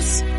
house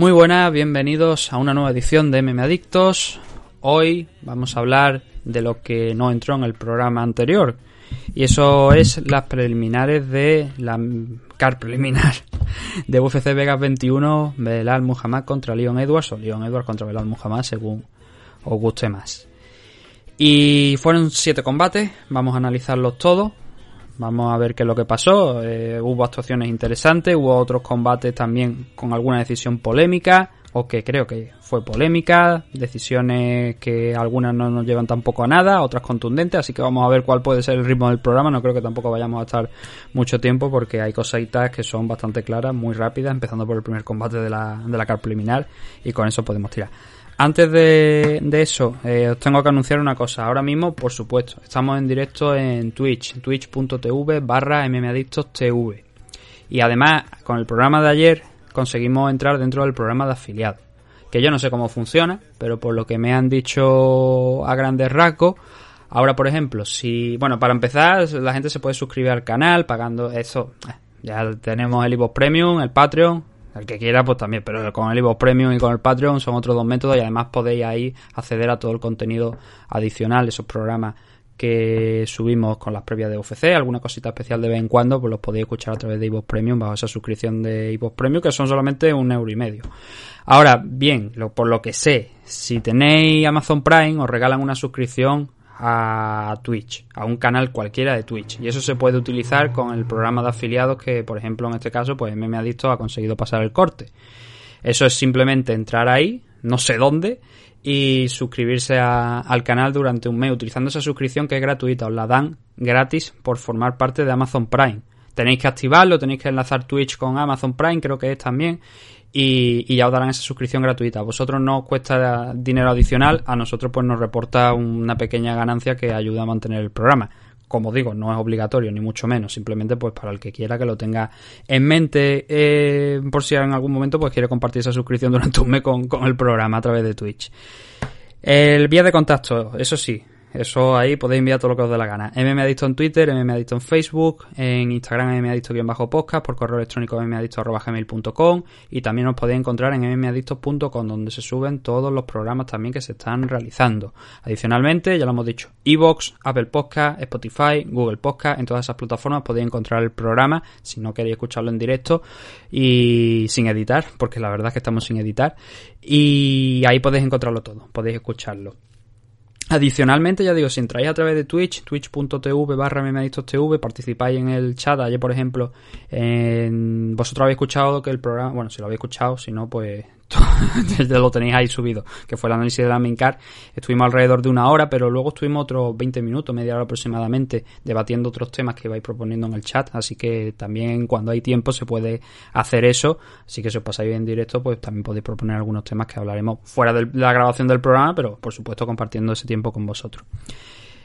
Muy buenas, bienvenidos a una nueva edición de MM Adictos. Hoy vamos a hablar de lo que no entró en el programa anterior. Y eso es las preliminares de la car preliminar de UFC Vegas 21, Belal Muhammad contra Leon Edwards o Leon Edwards contra Belal Muhammad, según os guste más. Y fueron siete combates, vamos a analizarlos todos. Vamos a ver qué es lo que pasó. Eh, hubo actuaciones interesantes, hubo otros combates también con alguna decisión polémica, o que creo que fue polémica, decisiones que algunas no nos llevan tampoco a nada, otras contundentes, así que vamos a ver cuál puede ser el ritmo del programa. No creo que tampoco vayamos a estar mucho tiempo porque hay cositas que son bastante claras, muy rápidas, empezando por el primer combate de la, de la car preliminar y con eso podemos tirar. Antes de, eso, eh, os tengo que anunciar una cosa. Ahora mismo, por supuesto, estamos en directo en Twitch, twitch.tv barra mmadictostv. Y además, con el programa de ayer, conseguimos entrar dentro del programa de afiliados. Que yo no sé cómo funciona, pero por lo que me han dicho a grandes rasgos, ahora por ejemplo, si, bueno, para empezar, la gente se puede suscribir al canal pagando eso. eh, Ya tenemos el Evo Premium, el Patreon, el que quiera, pues también, pero con el Evo Premium y con el Patreon son otros dos métodos y además podéis ahí acceder a todo el contenido adicional, esos programas que subimos con las previas de UFC, alguna cosita especial de vez en cuando, pues los podéis escuchar a través de iVoox Premium bajo esa suscripción de iVoox Premium, que son solamente un euro y medio. Ahora, bien, lo, por lo que sé, si tenéis Amazon Prime, os regalan una suscripción a Twitch, a un canal cualquiera de Twitch. Y eso se puede utilizar con el programa de afiliados que, por ejemplo, en este caso, pues MM Adicto ha conseguido pasar el corte. Eso es simplemente entrar ahí, no sé dónde, y suscribirse a- al canal durante un mes utilizando esa suscripción que es gratuita. Os la dan gratis por formar parte de Amazon Prime. Tenéis que activarlo, tenéis que enlazar Twitch con Amazon Prime, creo que es también. Y, y ya os darán esa suscripción gratuita. A vosotros no os cuesta dinero adicional, a nosotros pues nos reporta una pequeña ganancia que ayuda a mantener el programa. Como digo, no es obligatorio, ni mucho menos, simplemente pues para el que quiera que lo tenga en mente, eh, por si en algún momento pues quiere compartir esa suscripción durante un mes con, con el programa a través de Twitch. El vía de contacto, eso sí, eso ahí podéis enviar todo lo que os dé la gana. MMAdicto en Twitter, MMAdicto en Facebook, en Instagram MMAdicto-podcast, por correo electrónico mmadicto.gmail.com y también os podéis encontrar en mmadicto.com donde se suben todos los programas también que se están realizando. Adicionalmente, ya lo hemos dicho, Evox, Apple Podcast, Spotify, Google Podcast, en todas esas plataformas podéis encontrar el programa si no queréis escucharlo en directo y sin editar, porque la verdad es que estamos sin editar. Y ahí podéis encontrarlo todo, podéis escucharlo. Adicionalmente, ya digo, si entráis a través de Twitch, twitch.tv barra TV, participáis en el chat. Ayer, por ejemplo, en... vosotros habéis escuchado que el programa, bueno, si lo habéis escuchado, si no, pues ya lo tenéis ahí subido, que fue el análisis de la Mincar. Estuvimos alrededor de una hora, pero luego estuvimos otros 20 minutos, media hora aproximadamente, debatiendo otros temas que vais proponiendo en el chat. Así que también cuando hay tiempo se puede hacer eso. Así que si os pasáis en directo, pues también podéis proponer algunos temas que hablaremos fuera de la grabación del programa, pero por supuesto compartiendo ese tiempo con vosotros.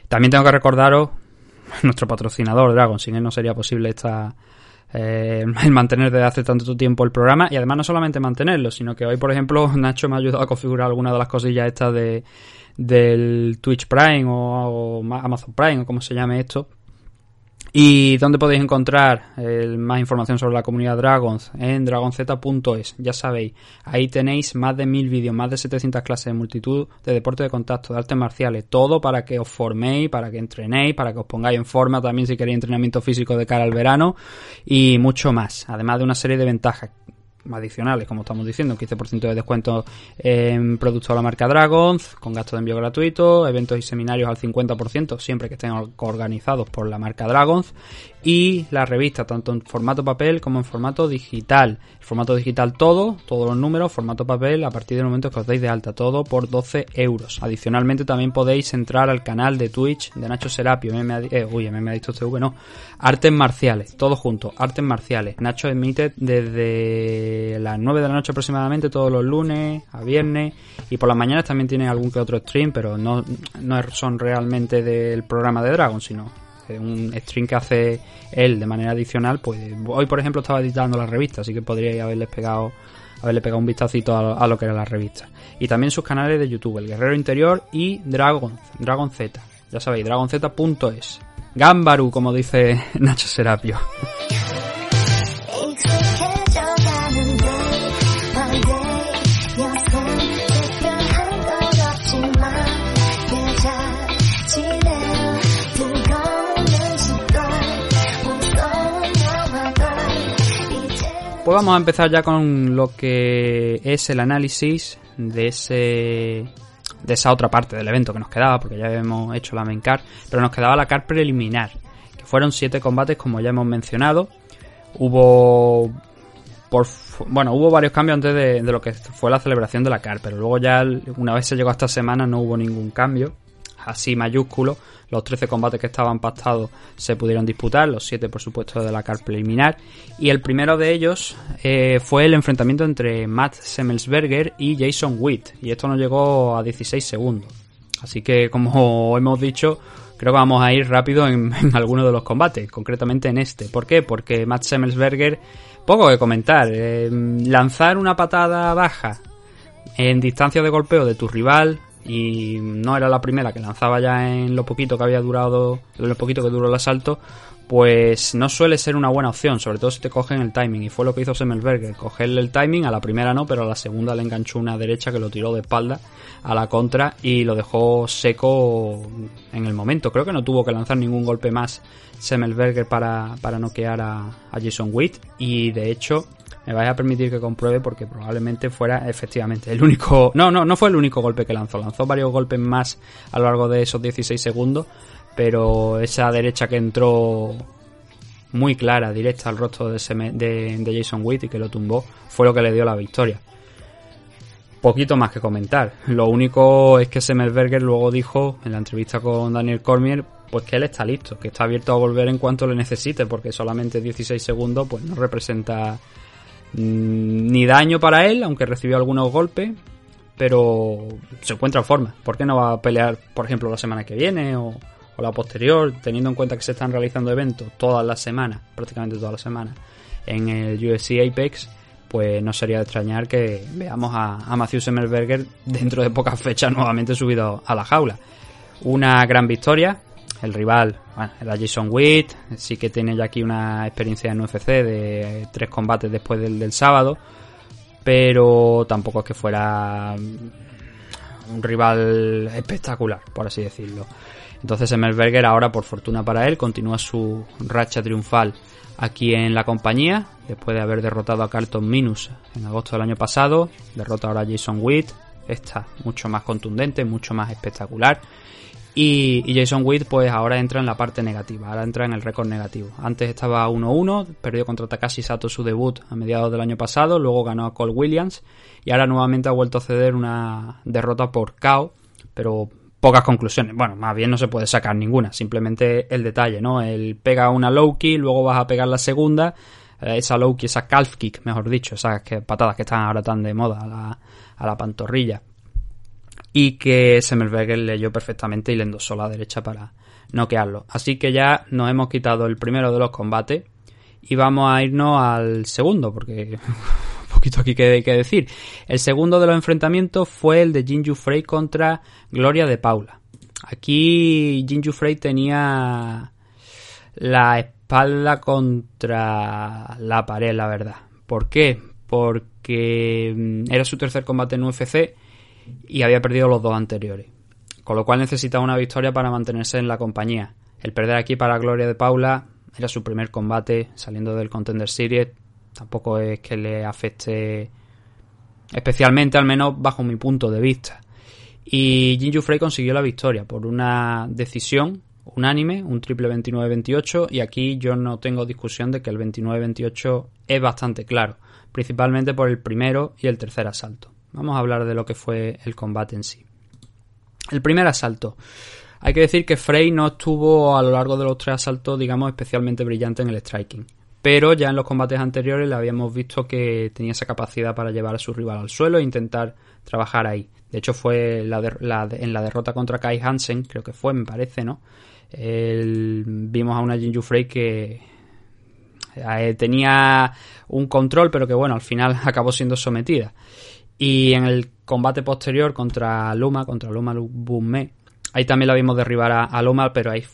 También tengo que recordaros nuestro patrocinador, Dragon. Sin él no sería posible esta, eh, el mantener desde hace tanto tiempo el programa y además no solamente mantenerlo, sino que hoy, por ejemplo, Nacho me ha ayudado a configurar algunas de las cosillas estas de del Twitch Prime o, o Amazon Prime o como se llame esto. ¿Y dónde podéis encontrar eh, más información sobre la comunidad Dragons? En dragonz.es, ya sabéis. Ahí tenéis más de mil vídeos, más de 700 clases de multitud de deporte de contacto, de artes marciales. Todo para que os forméis, para que entrenéis, para que os pongáis en forma también si queréis entrenamiento físico de cara al verano y mucho más. Además de una serie de ventajas adicionales, como estamos diciendo, 15% de descuento en productos de la marca Dragons, con gasto de envío gratuito, eventos y seminarios al 50%, siempre que estén organizados por la marca Dragons, y la revista, tanto en formato papel como en formato digital. formato digital todo, todos los números, formato papel, a partir del momento que os deis de alta, todo por 12 euros. Adicionalmente también podéis entrar al canal de Twitch de Nacho Serapio, MMA, eh, uy, MMA TV, no, Artes Marciales, todo junto, Artes Marciales. Nacho emite desde las 9 de la noche aproximadamente todos los lunes a viernes y por las mañanas también tiene algún que otro stream, pero no, no son realmente del programa de Dragon, sino un stream que hace él de manera adicional, pues hoy por ejemplo estaba editando la revista, así que podría haberle pegado haberle pegado un vistacito a, lo que era la revista. Y también sus canales de YouTube, El Guerrero Interior y Dragon, Dragon Z. Ya sabéis, dragonz.es. Gambaru, como dice Nacho Serapio. Vamos a empezar ya con lo que es el análisis de ese de esa otra parte del evento que nos quedaba, porque ya hemos hecho la main card, pero nos quedaba la card preliminar, que fueron siete combates como ya hemos mencionado. Hubo bueno, hubo varios cambios antes de, lo que fue la celebración de la card, pero luego ya una vez se llegó a esta semana no hubo ningún cambio así mayúsculo. Los 13 combates que estaban pactados se pudieron disputar, los 7 por supuesto de la car preliminar. Y el primero de ellos eh, fue el enfrentamiento entre Matt Semmelsberger y Jason Witt. Y esto nos llegó a 16 segundos. Así que como hemos dicho, creo que vamos a ir rápido en, algunos de los combates, concretamente en este. ¿Por qué? Porque Matt Semmelsberger, poco que comentar. Eh, lanzar una patada baja en distancia de golpeo de tu rival y no era la primera que lanzaba ya en lo poquito que había durado, en lo poquito que duró el asalto, pues no suele ser una buena opción, sobre todo si te cogen el timing. Y fue lo que hizo Semmelberger, cogerle el timing, a la primera no, pero a la segunda le enganchó una derecha que lo tiró de espalda a la contra y lo dejó seco en el momento. Creo que no tuvo que lanzar ningún golpe más Semmelberger para, para noquear a, a Jason Witt y de hecho me vais a permitir que compruebe porque probablemente fuera efectivamente el único... No, no, no fue el único golpe que lanzó, lanzó varios golpes más a lo largo de esos 16 segundos, pero esa derecha que entró muy clara, directa al rostro de, de, Jason Witt y que lo tumbó, fue lo que le dio la victoria. Poquito más que comentar. Lo único es que Semmelberger luego dijo en la entrevista con Daniel Cormier pues que él está listo, que está abierto a volver en cuanto le necesite, porque solamente 16 segundos pues no representa ni daño para él, aunque recibió algunos golpes, pero se encuentra en forma. ¿Por qué no va a pelear, por ejemplo, la semana que viene o, la posterior, teniendo en cuenta que se están realizando eventos todas las semanas, prácticamente todas las semanas, en el UFC Apex? Pues no sería de extrañar que veamos a, a Matthew dentro de pocas fechas nuevamente subido a la jaula. Una gran victoria, el rival era Jason Witt, sí que tiene ya aquí una experiencia en UFC de tres combates después del, del sábado, pero tampoco es que fuera un rival espectacular, por así decirlo. Entonces Emmelberger ahora, por fortuna para él, continúa su racha triunfal aquí en la compañía, después de haber derrotado a Carlton Minus en agosto del año pasado, derrota ahora a Jason Witt, esta mucho más contundente, mucho más espectacular y, Jason Witt pues ahora entra en la parte negativa, ahora entra en el récord negativo. Antes estaba 1-1, perdió contra Takashi Sato su debut a mediados del año pasado, luego ganó a Cole Williams y ahora nuevamente ha vuelto a ceder una derrota por KO, pero pocas conclusiones. Bueno, más bien no se puede sacar ninguna, simplemente el detalle, ¿no? Él pega una low kick, luego vas a pegar la segunda, eh, esa low kick, esa calf kick, mejor dicho, esas patadas que están ahora tan de moda a la, a la pantorrilla y que Semmelberger leyó perfectamente y le endosó la derecha para noquearlo. Así que ya nos hemos quitado el primero de los combates y vamos a irnos al segundo, porque un poquito aquí hay que decir. El segundo de los enfrentamientos fue el de Jinju Frey contra Gloria de Paula. Aquí Jinju Frey tenía la espalda contra la pared, la verdad. ¿Por qué? Porque mm, era su tercer combate en UFC y había perdido los dos anteriores. Con lo cual necesitaba una victoria para mantenerse en la compañía. El perder aquí para Gloria de Paula era su primer combate saliendo del Contender Series. Tampoco es que le afecte especialmente, al menos bajo mi punto de vista. Y Jinju Frey consiguió la victoria por una decisión unánime, un triple 29-28, y aquí yo no tengo discusión de que el 29-28 es bastante claro, principalmente por el primero y el tercer asalto. Vamos a hablar de lo que fue el combate en sí. El primer asalto. Hay que decir que Frey no estuvo a lo largo de los tres asaltos, digamos, especialmente brillante en el striking. Pero ya en los combates anteriores le habíamos visto que tenía esa capacidad para llevar a su rival al suelo e intentar trabajar ahí. De hecho, fue en la derrota contra Kai Hansen, creo que fue, me parece, ¿no? vimos a una Jinju Frey que eh, tenía un control, pero que bueno, al final acabó siendo sometida. Y en el combate posterior contra Luma, contra Luma Bumme, ahí también la vimos derribar a, Luma, pero ahí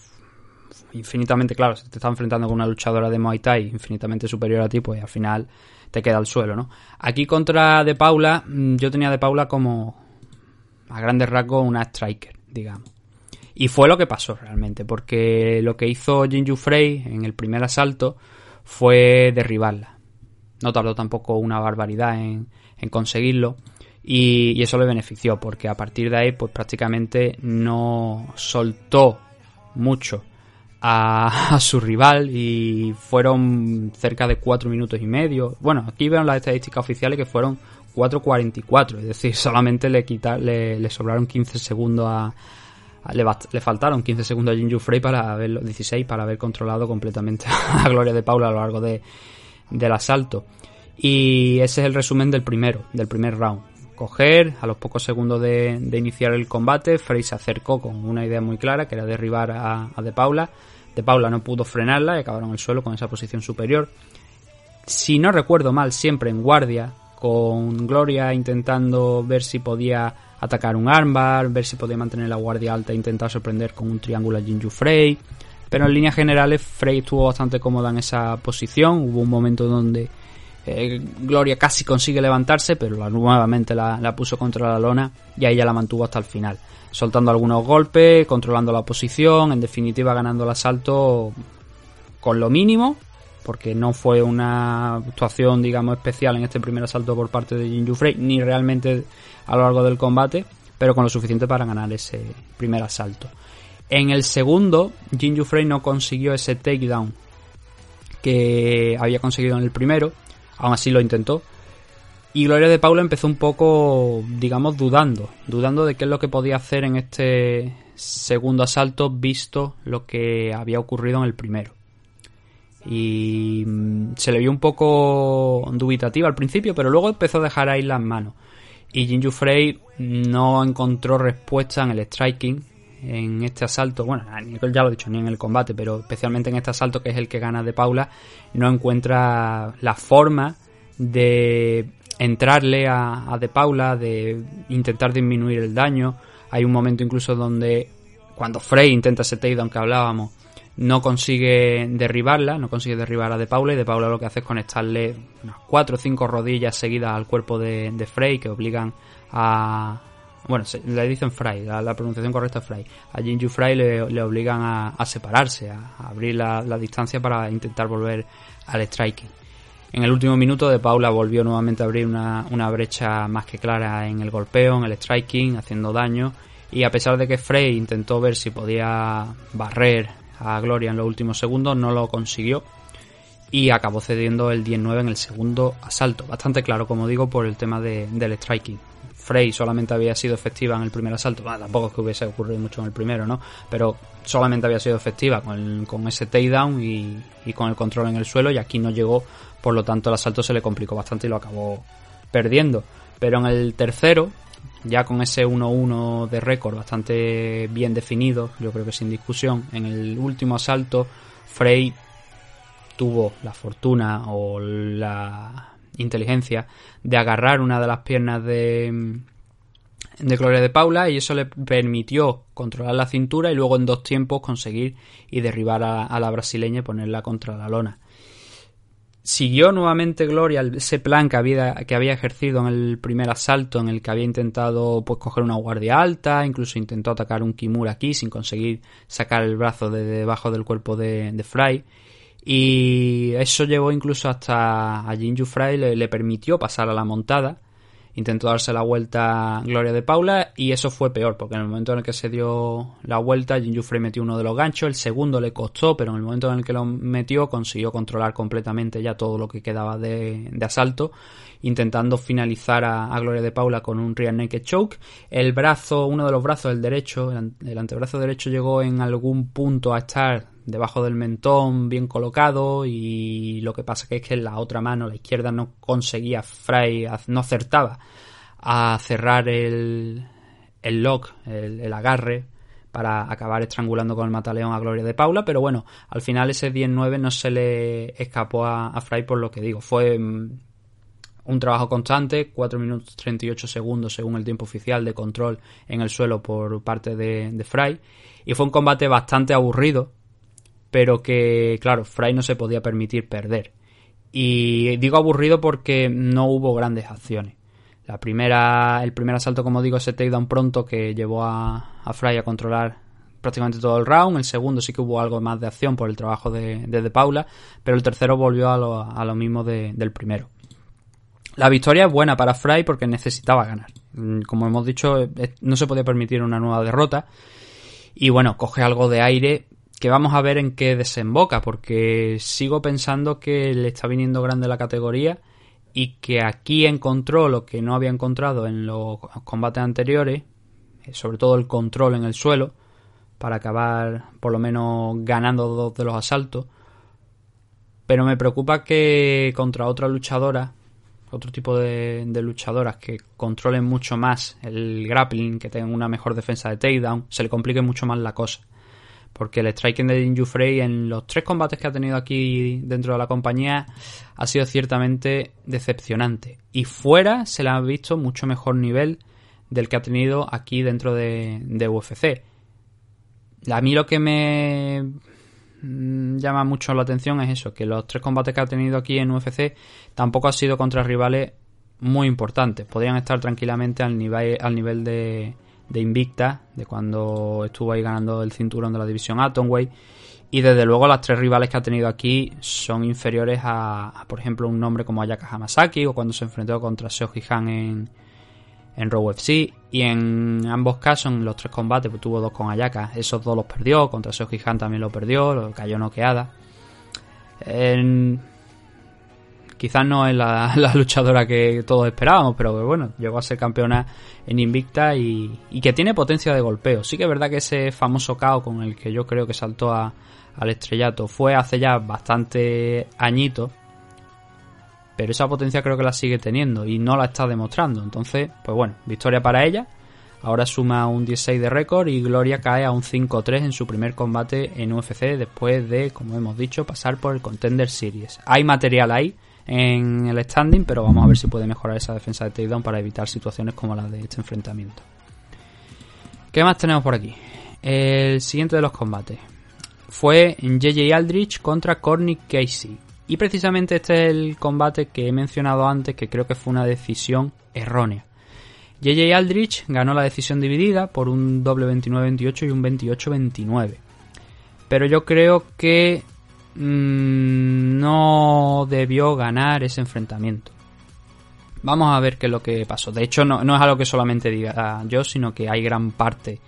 infinitamente, claro, si te está enfrentando con una luchadora de Muay Thai infinitamente superior a ti, pues al final te queda al suelo, ¿no? Aquí contra De Paula, mm, yo tenía De Paula como a grandes rasgos una striker, digamos. Y fue lo que pasó realmente, porque lo que hizo Jinju Frey en el primer asalto fue derribarla. No tardó tampoco una barbaridad en, conseguirlo. Y, eso le benefició, porque a partir de ahí, pues prácticamente no soltó mucho a, su rival y fueron cerca de 4 minutos y medio. Bueno, aquí veo las estadísticas oficiales que fueron 4.44, es decir, solamente le, le, le sobraron 15 segundos a, le, faltaron 15 segundos a Jinju Frey para haberlo, 16 para haber controlado completamente a Gloria de Paula a lo largo de, del asalto. Y ese es el resumen del primero, del primer round. Coger, a los pocos segundos de, iniciar el combate, Frey se acercó con una idea muy clara, que era derribar a, De Paula. De Paula no pudo frenarla y acabaron el suelo con esa posición superior. Si no recuerdo mal, siempre en guardia, con Gloria intentando ver si podía atacar un armbar, ver si podía mantener la guardia alta e intentar sorprender con un triángulo a Jinju Frey. Pero en líneas generales Frey estuvo bastante cómoda en esa posición. Hubo un momento donde eh, Gloria casi consigue levantarse, pero nuevamente la, puso contra la lona y ahí ya la mantuvo hasta el final. Soltando algunos golpes, controlando la posición, en definitiva ganando el asalto con lo mínimo, porque no fue una actuación, digamos, especial en este primer asalto por parte de Jinju Frey, ni realmente a lo largo del combate, pero con lo suficiente para ganar ese primer asalto. En el segundo, Jinju Frey no consiguió ese takedown que había conseguido en el primero, aún así lo intentó. Y Gloria de Paula empezó un poco, digamos, dudando, dudando de qué es lo que podía hacer en este segundo asalto, visto lo que había ocurrido en el primero. Y mm, se le vio un poco dubitativa al principio, pero luego empezó a dejar ahí las manos. Y Jinju Frey no encontró respuesta en el striking en este asalto, bueno, ya lo he dicho, ni en el combate, pero especialmente en este asalto que es el que gana de Paula, no encuentra la forma de entrarle a, de Paula, de intentar disminuir el daño. Hay un momento incluso donde cuando Frey intenta ese takedown que hablábamos, no consigue derribarla, no consigue derribar a De Paula y De Paula lo que hace es conectarle unas cuatro o cinco rodillas seguidas al cuerpo de Frey que obligan a... Bueno, le dicen Frey, la, pronunciación correcta es Frey. A Jinju Frey le, obligan a, separarse, a, abrir la, distancia para intentar volver al striking. En el último minuto De Paula volvió nuevamente a abrir una, una brecha más que clara en el golpeo, en el striking, haciendo daño y a pesar de que Frey intentó ver si podía barrer a Gloria en los últimos segundos, no lo consiguió y acabó cediendo el 19 en el segundo asalto. Bastante claro, como digo, por el tema del striking. Frey solamente había sido efectiva en el primer asalto, tampoco es que hubiese ocurrido mucho en el primero, ¿no? Pero solamente había sido efectiva con, con ese takedown y, y con el control en el suelo y aquí no llegó, por lo tanto el asalto se le complicó bastante y lo acabó perdiendo. Pero en el tercero, ya con ese 1-1 de récord bastante bien definido, yo creo que sin discusión, en el último asalto Frey tuvo la fortuna o la inteligencia de agarrar una de las piernas de, de Gloria de Paula y eso le permitió controlar la cintura y luego en dos tiempos conseguir y derribar a, la brasileña y ponerla contra la lona siguió nuevamente Gloria ese plan que había, que había ejercido en el primer asalto, en el que había intentado pues coger una guardia alta, incluso intentó atacar un Kimura aquí sin conseguir sacar el brazo de debajo del cuerpo de, de Fry. Y eso llevó incluso hasta a Jinju Fry le, permitió pasar a la montada intentó darse la vuelta Gloria de Paula y eso fue peor porque en el momento en el que se dio la vuelta Jinju Frey metió uno de los ganchos, el segundo le costó pero en el momento en el que lo metió consiguió controlar completamente ya todo lo que quedaba de, asalto intentando finalizar a, Gloria de Paula con un rear naked choke. El brazo, uno de los brazos, el derecho el antebrazo derecho llegó en algún punto a estar debajo del mentón bien colocado y lo que pasa que es que la otra mano, la izquierda, no conseguía Fry, no acertaba a cerrar el, el lock, el, agarre para acabar estrangulando con el mataleón a Gloria de Paula, pero bueno, al final ese 10-9 no se le escapó a, Fry por lo que digo, fue mm, un trabajo constante, 4 minutos 38 segundos según el tiempo oficial de control en el suelo por parte de, de Fry, y fue un combate bastante aburrido, pero que, claro, Fry no se podía permitir perder. Y digo aburrido porque no hubo grandes acciones. La primera, el primer asalto, como digo, ese takedown pronto que llevó a, a Fry a controlar prácticamente todo el round. El segundo sí que hubo algo más de acción por el trabajo de, de, Paula, pero el tercero volvió a lo, a lo mismo del primero. La victoria es buena para Fry porque necesitaba ganar. Mm, como hemos dicho, no se podía permitir una nueva derrota. Y bueno, coge algo de aire que vamos a ver en qué desemboca, porque sigo pensando que le está viniendo grande la categoría y que aquí encontró lo que no había encontrado en los combates anteriores, eh, sobre todo el control en el suelo, para acabar por lo menos ganando dos de los asaltos. Pero me preocupa que contra otra luchadora, otro tipo de, de, luchadoras que controlen mucho más el grappling, que tengan una mejor defensa de takedown, se le complique mucho más la cosa porque el striking de Jinju Frey en los tres combates que ha tenido aquí dentro de la compañía ha sido ciertamente decepcionante. Y fuera se le ha visto mucho mejor nivel del que ha tenido aquí dentro de, de UFC. A mí lo que me mm, llama mucho la atención es eso, que los tres combates que ha tenido aquí en UFC tampoco ha sido contra rivales muy importantes. Podrían estar tranquilamente al nivel, al nivel de, de Invicta, de cuando estuvo ahí ganando el cinturón de la división Atomway. Y desde luego las tres rivales que ha tenido aquí son inferiores a, por ejemplo, un nombre como Ayaka Hamasaki o cuando se enfrentó contra Seoji Han en, en Raw UFC. Y en ambos casos, en los tres combates, pues tuvo dos con Ayaka. Esos dos los perdió, contra Seoji Han también lo perdió, lo cayó noqueada. En, Quizás no es la, luchadora que todos esperábamos, pero bueno, llegó a ser campeona en Invicta y, que tiene potencia de golpeo. Sí que es verdad que ese famoso KO con el que yo creo que saltó al estrellato fue hace ya bastante añitos, pero esa potencia creo que la sigue teniendo y no la está demostrando. Entonces, pues bueno, victoria para ella. Ahora suma un 16 de récord y Gloria cae a un 5-3 en su primer combate en UFC después de, como hemos dicho, pasar por el Contender Series. Hay material ahí en el standing, pero vamos a ver si puede mejorar esa defensa de takedown para evitar situaciones como las de este enfrentamiento. ¿Qué más tenemos por aquí? El siguiente de los combates fue JJ Aldrich contra Corny Casey. Y precisamente este es el combate que he mencionado antes, que creo que fue una decisión errónea. JJ Aldrich ganó la decisión dividida por un doble 29-28 y un 28-29. Pero yo creo que Mm, no debió ganar ese enfrentamiento. Vamos a ver qué es lo que pasó. De hecho, no, no, es algo que solamente diga yo, sino que hay gran parte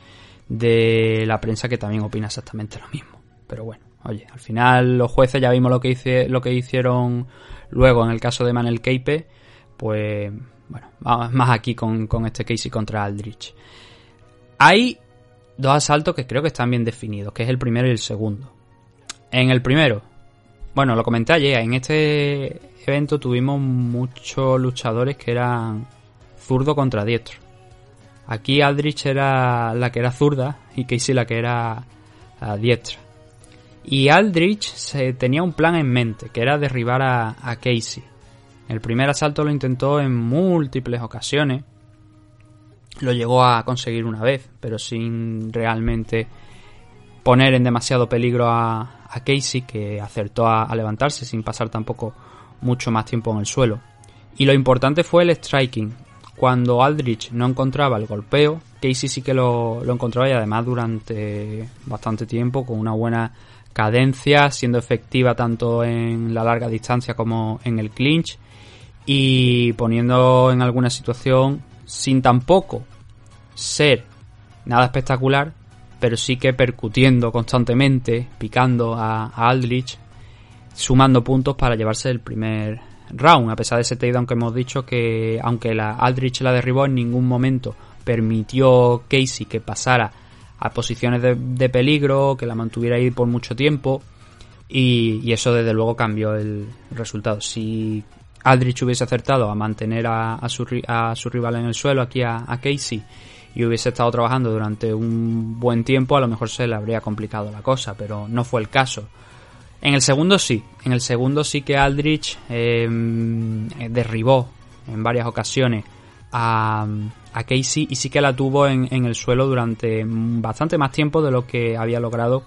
de la prensa que también opina exactamente lo mismo. Pero bueno, oye, al final los jueces ya vimos lo que, lo que hicieron luego en el caso de Manel Keipe. Pues bueno, más aquí con, con este Casey contra Aldrich. Hay dos asaltos que creo que están bien definidos, que es el primero y el segundo. En el primero, bueno, lo comenté ayer, en este evento tuvimos muchos luchadores que eran zurdo contra diestro. Aquí Aldrich era la que era zurda y Casey la que era diestra. Y Aldrich se tenía un plan en mente, que era derribar a Casey. El primer asalto lo intentó en múltiples ocasiones. Lo llegó a conseguir una vez, pero sin realmente poner en demasiado peligro a, Casey, que acertó a, levantarse sin pasar tampoco mucho más tiempo en el suelo. Y lo importante fue el striking. Cuando Aldrich no encontraba el golpeo, Casey sí que lo, encontraba y además durante bastante tiempo con una buena cadencia, siendo efectiva tanto en la larga distancia como en el clinch y poniendo en alguna situación sin tampoco ser nada espectacular, pero sí que percutiendo constantemente, picando a, Aldrich, sumando puntos para llevarse el primer round, a pesar de ese takedown que hemos dicho que aunque la Aldrich la derribó en ningún momento permitió Casey que pasara a posiciones de, peligro, que la mantuviera ahí por mucho tiempo y, eso desde luego cambió el resultado. Si Aldrich hubiese acertado a mantener a, su, a su, rival en el suelo, aquí a, Casey, y hubiese estado trabajando durante un buen tiempo, a lo mejor se le habría complicado la cosa, pero no fue el caso. En el segundo sí, en el segundo sí que Aldrich em, derribó en varias ocasiones a, a, Casey y sí que la tuvo en, en el suelo durante bastante más tiempo de lo que había logrado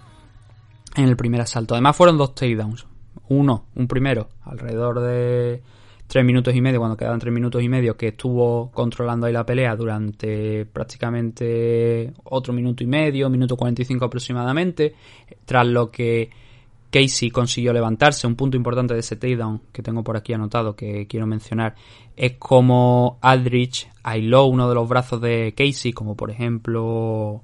en el primer asalto. Además fueron dos takedowns. Uno, un primero, alrededor de tres minutos y medio, cuando quedaban tres minutos y medio, que estuvo controlando ahí la pelea durante prácticamente otro minuto y medio, minuto 45 aproximadamente, tras lo que Casey consiguió levantarse. Un punto importante de ese takedown que tengo por aquí anotado que quiero mencionar es como Aldrich aisló uno de los brazos de Casey, como por ejemplo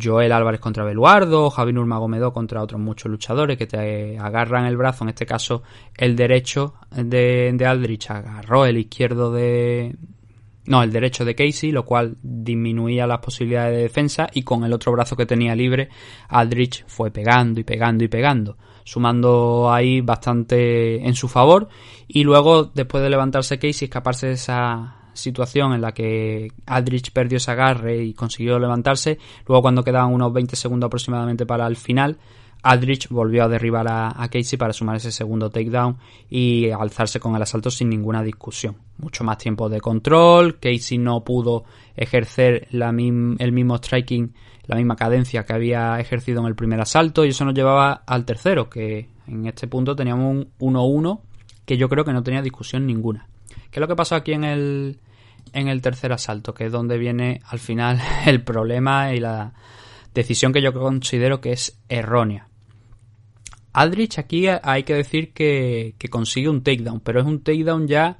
Joel Álvarez contra Beluardo, Javi Nurmagomedov contra otros muchos luchadores que te agarran el brazo, en este caso el derecho de, de Aldrich agarró el izquierdo de... No, el derecho de Casey, lo cual disminuía las posibilidades de defensa y con el otro brazo que tenía libre, Aldrich fue pegando y pegando y pegando, sumando ahí bastante en su favor. Y luego después de levantarse Casey escaparse de esa situación en la que Aldrich perdió ese agarre y consiguió levantarse. Luego, cuando quedaban unos 20 segundos aproximadamente para el final, Aldrich volvió a derribar a, Casey para sumar ese segundo takedown y alzarse con el asalto sin ninguna discusión. Mucho más tiempo de control, Casey no pudo ejercer el mismo striking, la misma cadencia que había ejercido en el primer asalto y eso nos llevaba al tercero, que en este punto teníamos un 1-1 que yo creo que no tenía discusión ninguna. ¿Qué es lo que pasó aquí en el, en el tercer asalto, que es donde viene al final el problema y la decisión que yo considero que es errónea. Aldrich aquí hay que decir que, consigue un takedown, pero es un takedown ya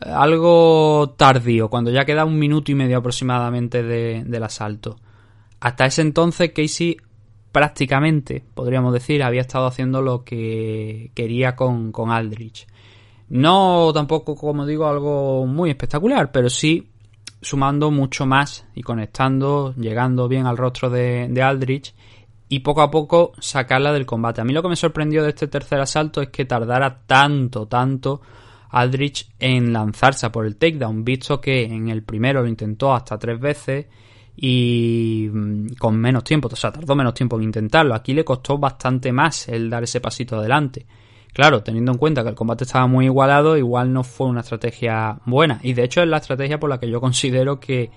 eh, algo tardío, cuando ya queda un minuto y medio aproximadamente del asalto. Hasta ese entonces Casey prácticamente, podríamos decir, había estado haciendo lo que quería con, con Aldrich. No tampoco, como digo, algo muy espectacular, pero sí sumando mucho más y conectando, llegando bien al rostro de, Aldrich y poco a poco sacarla del combate. A mí lo que me sorprendió de este tercer asalto es que tardara tanto, tanto Aldrich en lanzarse por el takedown, visto que en el primero lo intentó hasta tres veces y mm, con menos tiempo, o sea, tardó menos tiempo en intentarlo. Aquí le costó bastante más el dar ese pasito adelante. Claro, teniendo en cuenta que el combate estaba muy igualado, igual no fue una estrategia buena. Y de hecho es la estrategia por la que yo considero que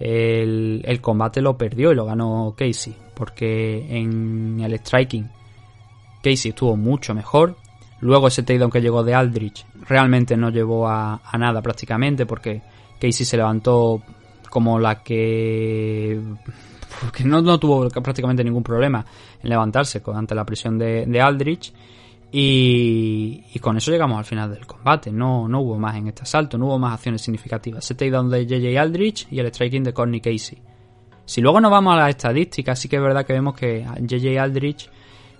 el, combate lo perdió y lo ganó Casey. Porque en el striking Casey estuvo mucho mejor. Luego ese takedown que llegó de Aldrich realmente no llevó a, nada prácticamente porque Casey se levantó como la que... Porque no, tuvo prácticamente ningún problema en levantarse ante la presión de Aldrich y, con eso llegamos al final del combate. No, no hubo más en este asalto, no hubo más acciones significativas. Ese takedown de JJ Aldrich y el striking de Corny Casey. Si luego nos vamos a las estadísticas, sí que es verdad que vemos que JJ Aldrich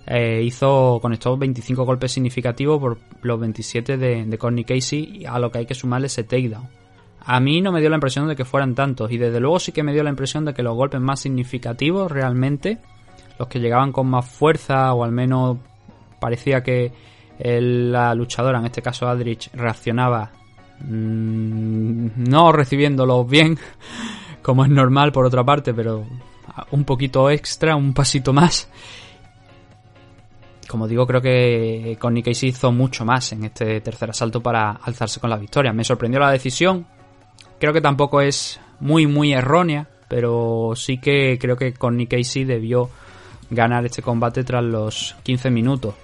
eh, hizo, conectó 25 golpes significativos por los 27 de, de Corny Casey, a lo que hay que sumarle ese takedown. A mí no me dio la impresión de que fueran tantos, y desde luego sí que me dio la impresión de que los golpes más significativos realmente, los que llegaban con más fuerza o al menos parecía que la luchadora, en este caso Aldrich, reaccionaba mm, no recibiéndolo bien, como es normal por otra parte, pero un poquito extra, un pasito más. Como digo, creo que Connie Casey hizo mucho más en este tercer asalto para alzarse con la victoria. Me sorprendió la decisión. Creo que tampoco es muy, muy errónea, pero sí que creo que Connie Casey debió ganar este combate tras los 15 minutos.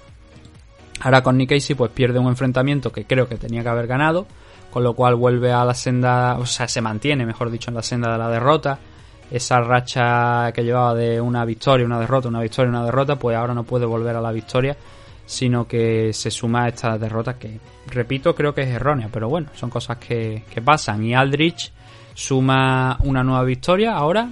Ahora con Nick Casey pues pierde un enfrentamiento que creo que tenía que haber ganado, con lo cual vuelve a la senda, o sea, se mantiene, mejor dicho, en la senda de la derrota esa racha que llevaba de una victoria, una derrota, una victoria, una derrota, pues ahora no puede volver a la victoria, sino que se suma a esta derrota que, repito, creo que es errónea, pero bueno, son cosas que, que pasan. Y Aldrich suma una nueva victoria ahora.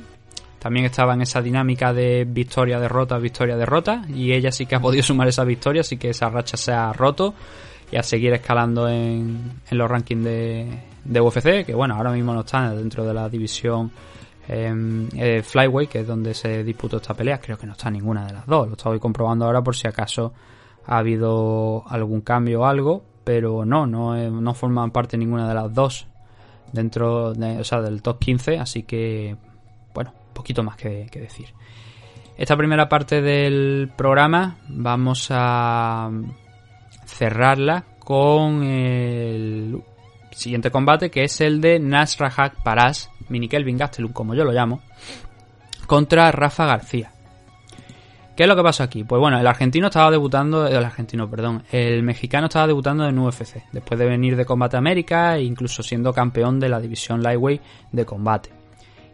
También estaba en esa dinámica de victoria, derrota, victoria, derrota. Y ella sí que ha podido sumar esa victoria, así que esa racha se ha roto. Y a seguir escalando en, en los rankings de, de UFC, que bueno, ahora mismo no está dentro de la división em, eh, Flyway, que es donde se disputó esta pelea. Creo que no está ninguna de las dos. Lo estoy comprobando ahora por si acaso ha habido algún cambio o algo. Pero no, no, eh, no forman parte ninguna de las dos dentro de, o sea, del top 15. Así que, bueno, poquito más que, decir. Esta primera parte del programa vamos a cerrarla con el siguiente combate que es el de Nasrajak Paras, Mini Kelvin Gastelum como yo lo llamo, contra Rafa García. ¿Qué es lo que pasó aquí? Pues bueno, el argentino estaba debutando, el argentino, perdón, el mexicano estaba debutando en UFC, después de venir de Combate América e incluso siendo campeón de la división Lightweight de combate.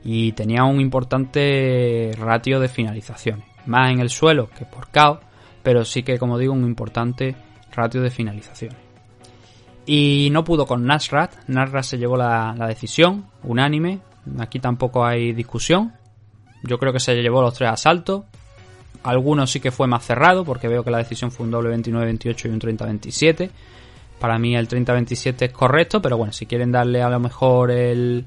Y tenía un importante ratio de finalizaciones, más en el suelo que por KO, pero sí que, como digo, un importante ratio de finalizaciones. Y no pudo con Nasrat. Nasrat se llevó la, la, decisión, unánime. Aquí tampoco hay discusión. Yo creo que se llevó los tres asaltos. Algunos sí que fue más cerrado, porque veo que la decisión fue un doble 29-28 y un 30-27. Para mí el 30-27 es correcto, pero bueno, si quieren darle a lo mejor el...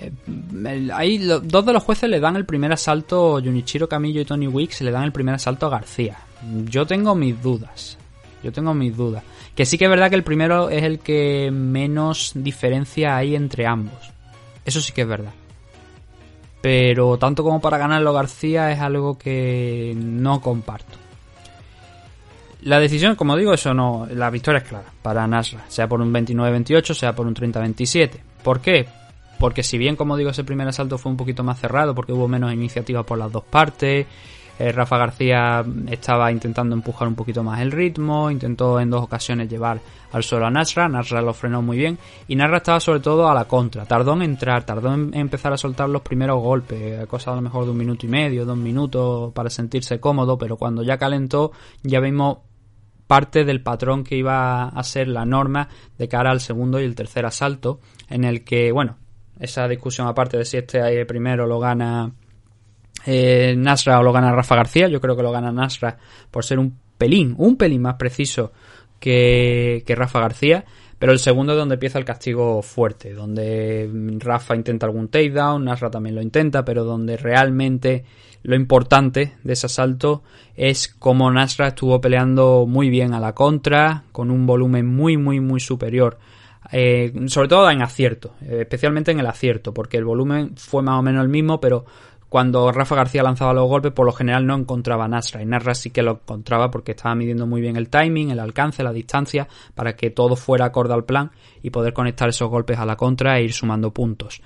Eh, ahí dos de los jueces le dan el primer asalto, Junichiro Camillo y Tony Wicks le dan el primer asalto a García. Yo tengo mis dudas. Yo tengo mis dudas. Que sí que es verdad que el primero es el que menos diferencia hay entre ambos. Eso sí que es verdad. Pero tanto como para ganarlo García es algo que no comparto. La decisión, como digo, eso no. La victoria es clara para Nasra. Sea por un 29-28, sea por un 30-27. ¿Por qué? Porque si bien, como digo, ese primer asalto fue un poquito más cerrado, porque hubo menos iniciativa por las dos partes, eh, Rafa García estaba intentando empujar un poquito más el ritmo, intentó en dos ocasiones llevar al suelo a Nasra, Nasra lo frenó muy bien y Nasra estaba sobre todo a la contra, tardó en entrar, tardó en empezar a soltar los primeros golpes, cosa a lo mejor de un minuto y medio, dos minutos para sentirse cómodo, pero cuando ya calentó ya vimos parte del patrón que iba a ser la norma de cara al segundo y el tercer asalto, en el que, bueno, esa discusión aparte de si este primero lo gana eh, Nasra o lo gana Rafa García. Yo creo que lo gana Nasra por ser un pelín, un pelín más preciso que, que Rafa García. Pero el segundo es donde empieza el castigo fuerte, donde Rafa intenta algún takedown, Nasra también lo intenta, pero donde realmente lo importante de ese asalto es cómo Nasra estuvo peleando muy bien a la contra, con un volumen muy, muy, muy superior. Eh, sobre todo en acierto, especialmente en el acierto, porque el volumen fue más o menos el mismo, pero cuando Rafa García lanzaba los golpes, por lo general no encontraba Nasra. Y Nasra sí que lo encontraba porque estaba midiendo muy bien el timing, el alcance, la distancia, para que todo fuera acorde al plan y poder conectar esos golpes a la contra e ir sumando puntos.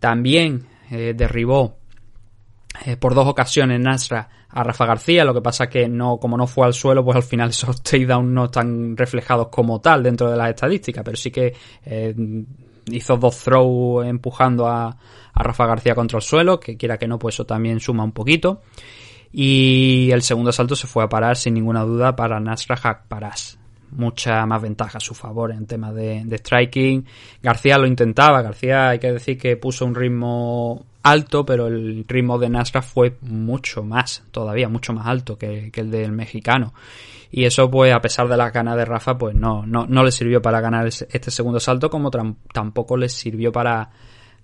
También eh, derribó eh, por dos ocasiones Nasra a Rafa García, lo que pasa que no, como no fue al suelo, pues al final esos takedowns no están reflejados como tal dentro de las estadísticas, pero sí que eh, hizo dos throws empujando a, a Rafa García contra el suelo, que quiera que no, pues eso también suma un poquito. Y el segundo asalto se fue a parar sin ninguna duda para Nasra Paras. Mucha más ventaja a su favor en tema de, de, striking. García lo intentaba. García hay que decir que puso un ritmo alto, pero el ritmo de Nasra fue mucho más, todavía mucho más alto que, el del mexicano. Y eso, pues, a pesar de la gana de Rafa, pues no, no, no le sirvió para ganar este segundo salto, como tampoco le sirvió para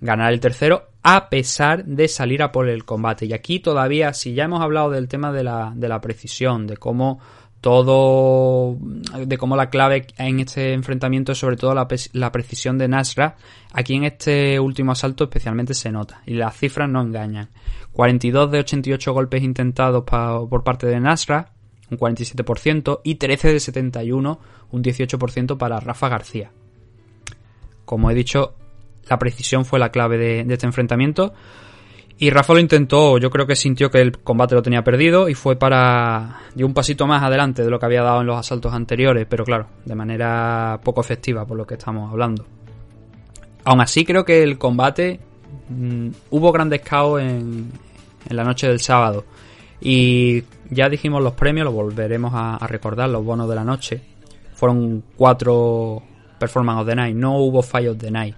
ganar el tercero a pesar de salir a por el combate. Y aquí todavía, si ya hemos hablado del tema de la, de la precisión, de cómo todo, de cómo la clave en este enfrentamiento es sobre todo la, precisión de Nasra, aquí en este último asalto especialmente se nota. Y las cifras no engañan. 42 de 88 golpes intentados por parte de Nasra, un 47%, y 13 de 71, un 18% para Rafa García. Como he dicho, la precisión fue la clave de, este enfrentamiento. Y Rafa lo intentó, yo creo que sintió que el combate lo tenía perdido y fue para. dio un pasito más adelante de lo que había dado en los asaltos anteriores, pero claro, de manera poco efectiva por lo que estamos hablando. Aún así, creo que el combate mm, hubo grandes caos en, en la noche del sábado. Y ya dijimos los premios, lo volveremos a, recordar, los bonos de la noche. Fueron cuatro performance of the night, no hubo fallos de night.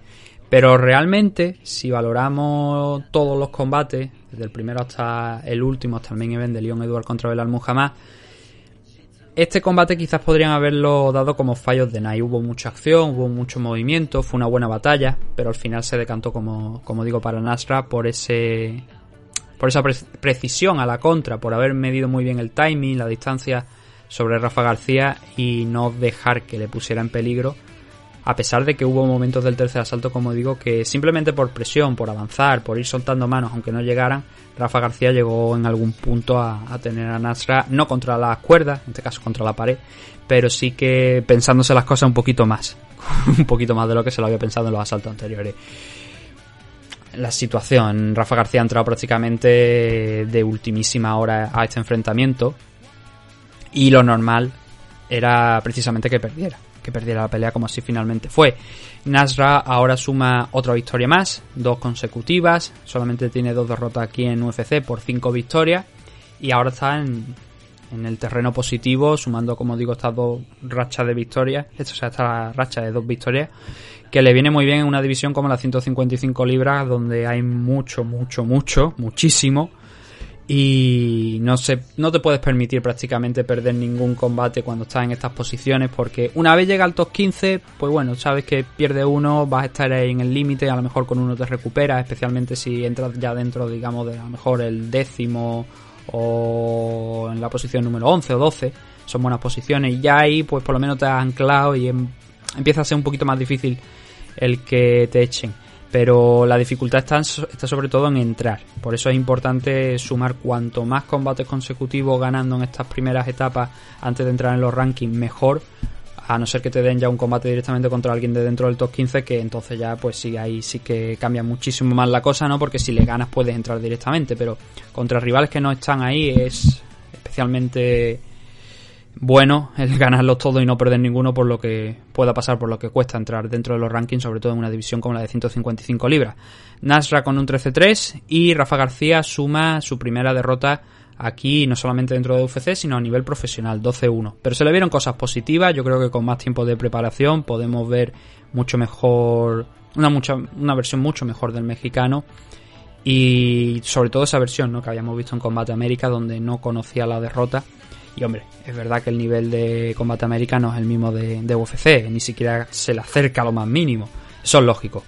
Pero realmente, si valoramos todos los combates, desde el primero hasta el último, hasta el de Leon Edward contra Belal Muhammad, este combate quizás podrían haberlo dado como fallos de Night. Hubo mucha acción, hubo mucho movimiento, fue una buena batalla, pero al final se decantó, como, como digo, para Nasra por ese. por esa pre precisión a la contra, por haber medido muy bien el timing, la distancia sobre Rafa García y no dejar que le pusiera en peligro. A pesar de que hubo momentos del tercer asalto, como digo, que simplemente por presión, por avanzar, por ir soltando manos, aunque no llegaran, Rafa García llegó en algún punto a, tener a Nasra, no contra las cuerdas, en este caso contra la pared, pero sí que pensándose las cosas un poquito más, un poquito más de lo que se lo había pensado en los asaltos anteriores. La situación, Rafa García ha entrado prácticamente de ultimísima hora a este enfrentamiento y lo normal era precisamente que perdiera que perdiera la pelea como así finalmente fue. Nasra ahora suma otra victoria más, dos consecutivas, solamente tiene dos derrotas aquí en UFC por cinco victorias y ahora está en, en el terreno positivo, sumando, como digo, estas dos rachas de victorias, o sea, esta racha de dos victorias, que le viene muy bien en una división como la 155 libras, donde hay mucho, mucho, mucho, muchísimo y no se, no te puedes permitir prácticamente perder ningún combate cuando estás en estas posiciones porque una vez llega al top 15 pues bueno sabes que pierde uno vas a estar ahí en el límite a lo mejor con uno te recuperas especialmente si entras ya dentro digamos de a lo mejor el décimo o en la posición número 11 o 12 son buenas posiciones y ya ahí pues por lo menos te has anclado y em, empieza a ser un poquito más difícil el que te echen pero la dificultad está, está, sobre todo en entrar. Por eso es importante sumar cuanto más combates consecutivos ganando en estas primeras etapas antes de entrar en los rankings, mejor. A no ser que te den ya un combate directamente contra alguien de dentro del top 15, que entonces ya, pues sí, ahí sí que cambia muchísimo más la cosa, ¿no? Porque si le ganas puedes entrar directamente, pero contra rivales que no están ahí es especialmente bueno el ganarlos todos y no perder ninguno por lo que pueda pasar, por lo que cuesta entrar dentro de los rankings, sobre todo en una división como la de 155 libras. Nasra con un 13-3 y Rafa García suma su primera derrota aquí, no solamente dentro de UFC, sino a nivel profesional, 12-1. Pero se le vieron cosas positivas, yo creo que con más tiempo de preparación podemos ver mucho mejor, una, mucha, una versión mucho mejor del mexicano. Y sobre todo esa versión ¿no? que habíamos visto en Combate América, donde no conocía la derrota y hombre, es verdad que el nivel de combate americano es el mismo de, UFC, ni siquiera se le acerca lo más mínimo. Eso es lógico.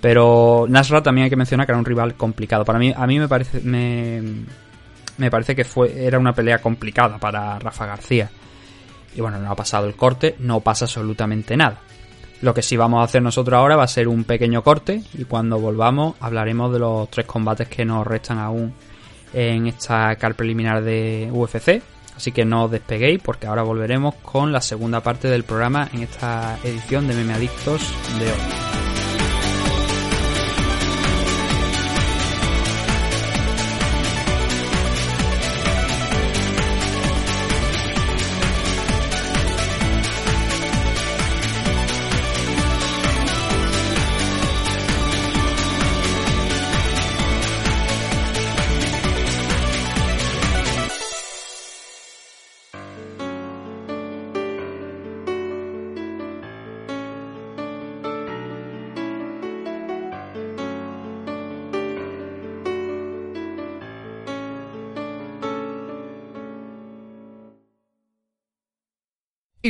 Pero Nasra también hay que mencionar que era un rival complicado. Para mí, a mí me parece, me, me parece que fue, era una pelea complicada para Rafa García. Y bueno, no ha pasado el corte, no pasa absolutamente nada. Lo que sí vamos a hacer nosotros ahora va a ser un pequeño corte y cuando volvamos hablaremos de los tres combates que nos restan aún en esta car preliminar de UFC Así que no os despeguéis porque ahora volveremos con la segunda parte del programa en esta edición de Meme Adictos de hoy.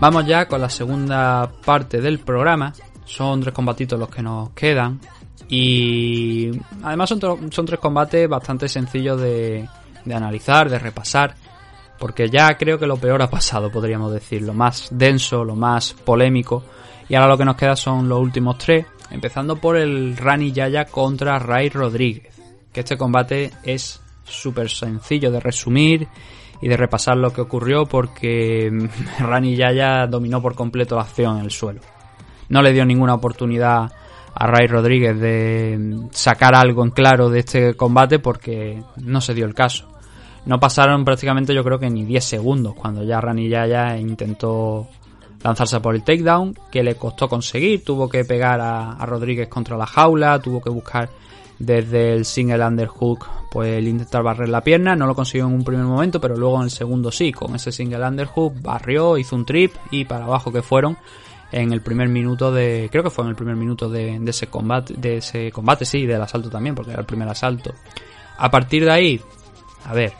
Vamos ya con la segunda parte del programa. Son tres combatitos los que nos quedan. Y además son, tres combates bastante sencillos de, de analizar, de repasar. Porque ya creo que lo peor ha pasado, podríamos decir. Lo más denso, lo más polémico. Y ahora lo que nos queda son los últimos tres. Empezando por el Rani Yaya contra Ray Rodríguez. Que este combate es súper sencillo de resumir y de repasar lo que ocurrió porque Rani Yaya dominó por completo la acción en el suelo. No le dio ninguna oportunidad a Ray Rodríguez de sacar algo en claro de este combate porque no se dio el caso. No pasaron prácticamente yo creo que ni 10 segundos cuando ya Rani Yaya intentó lanzarse por el takedown que le costó conseguir, tuvo que pegar a, a Rodríguez contra la jaula, tuvo que buscar desde el single underhook pues el intentar barrer la pierna, no lo consiguió en un primer momento, pero luego en el segundo sí, con ese single underhook barrió, hizo un trip y para abajo que fueron en el primer minuto de creo que fue en el primer minuto de, ese combate, de ese combate sí, del asalto también, porque era el primer asalto. A partir de ahí, a ver,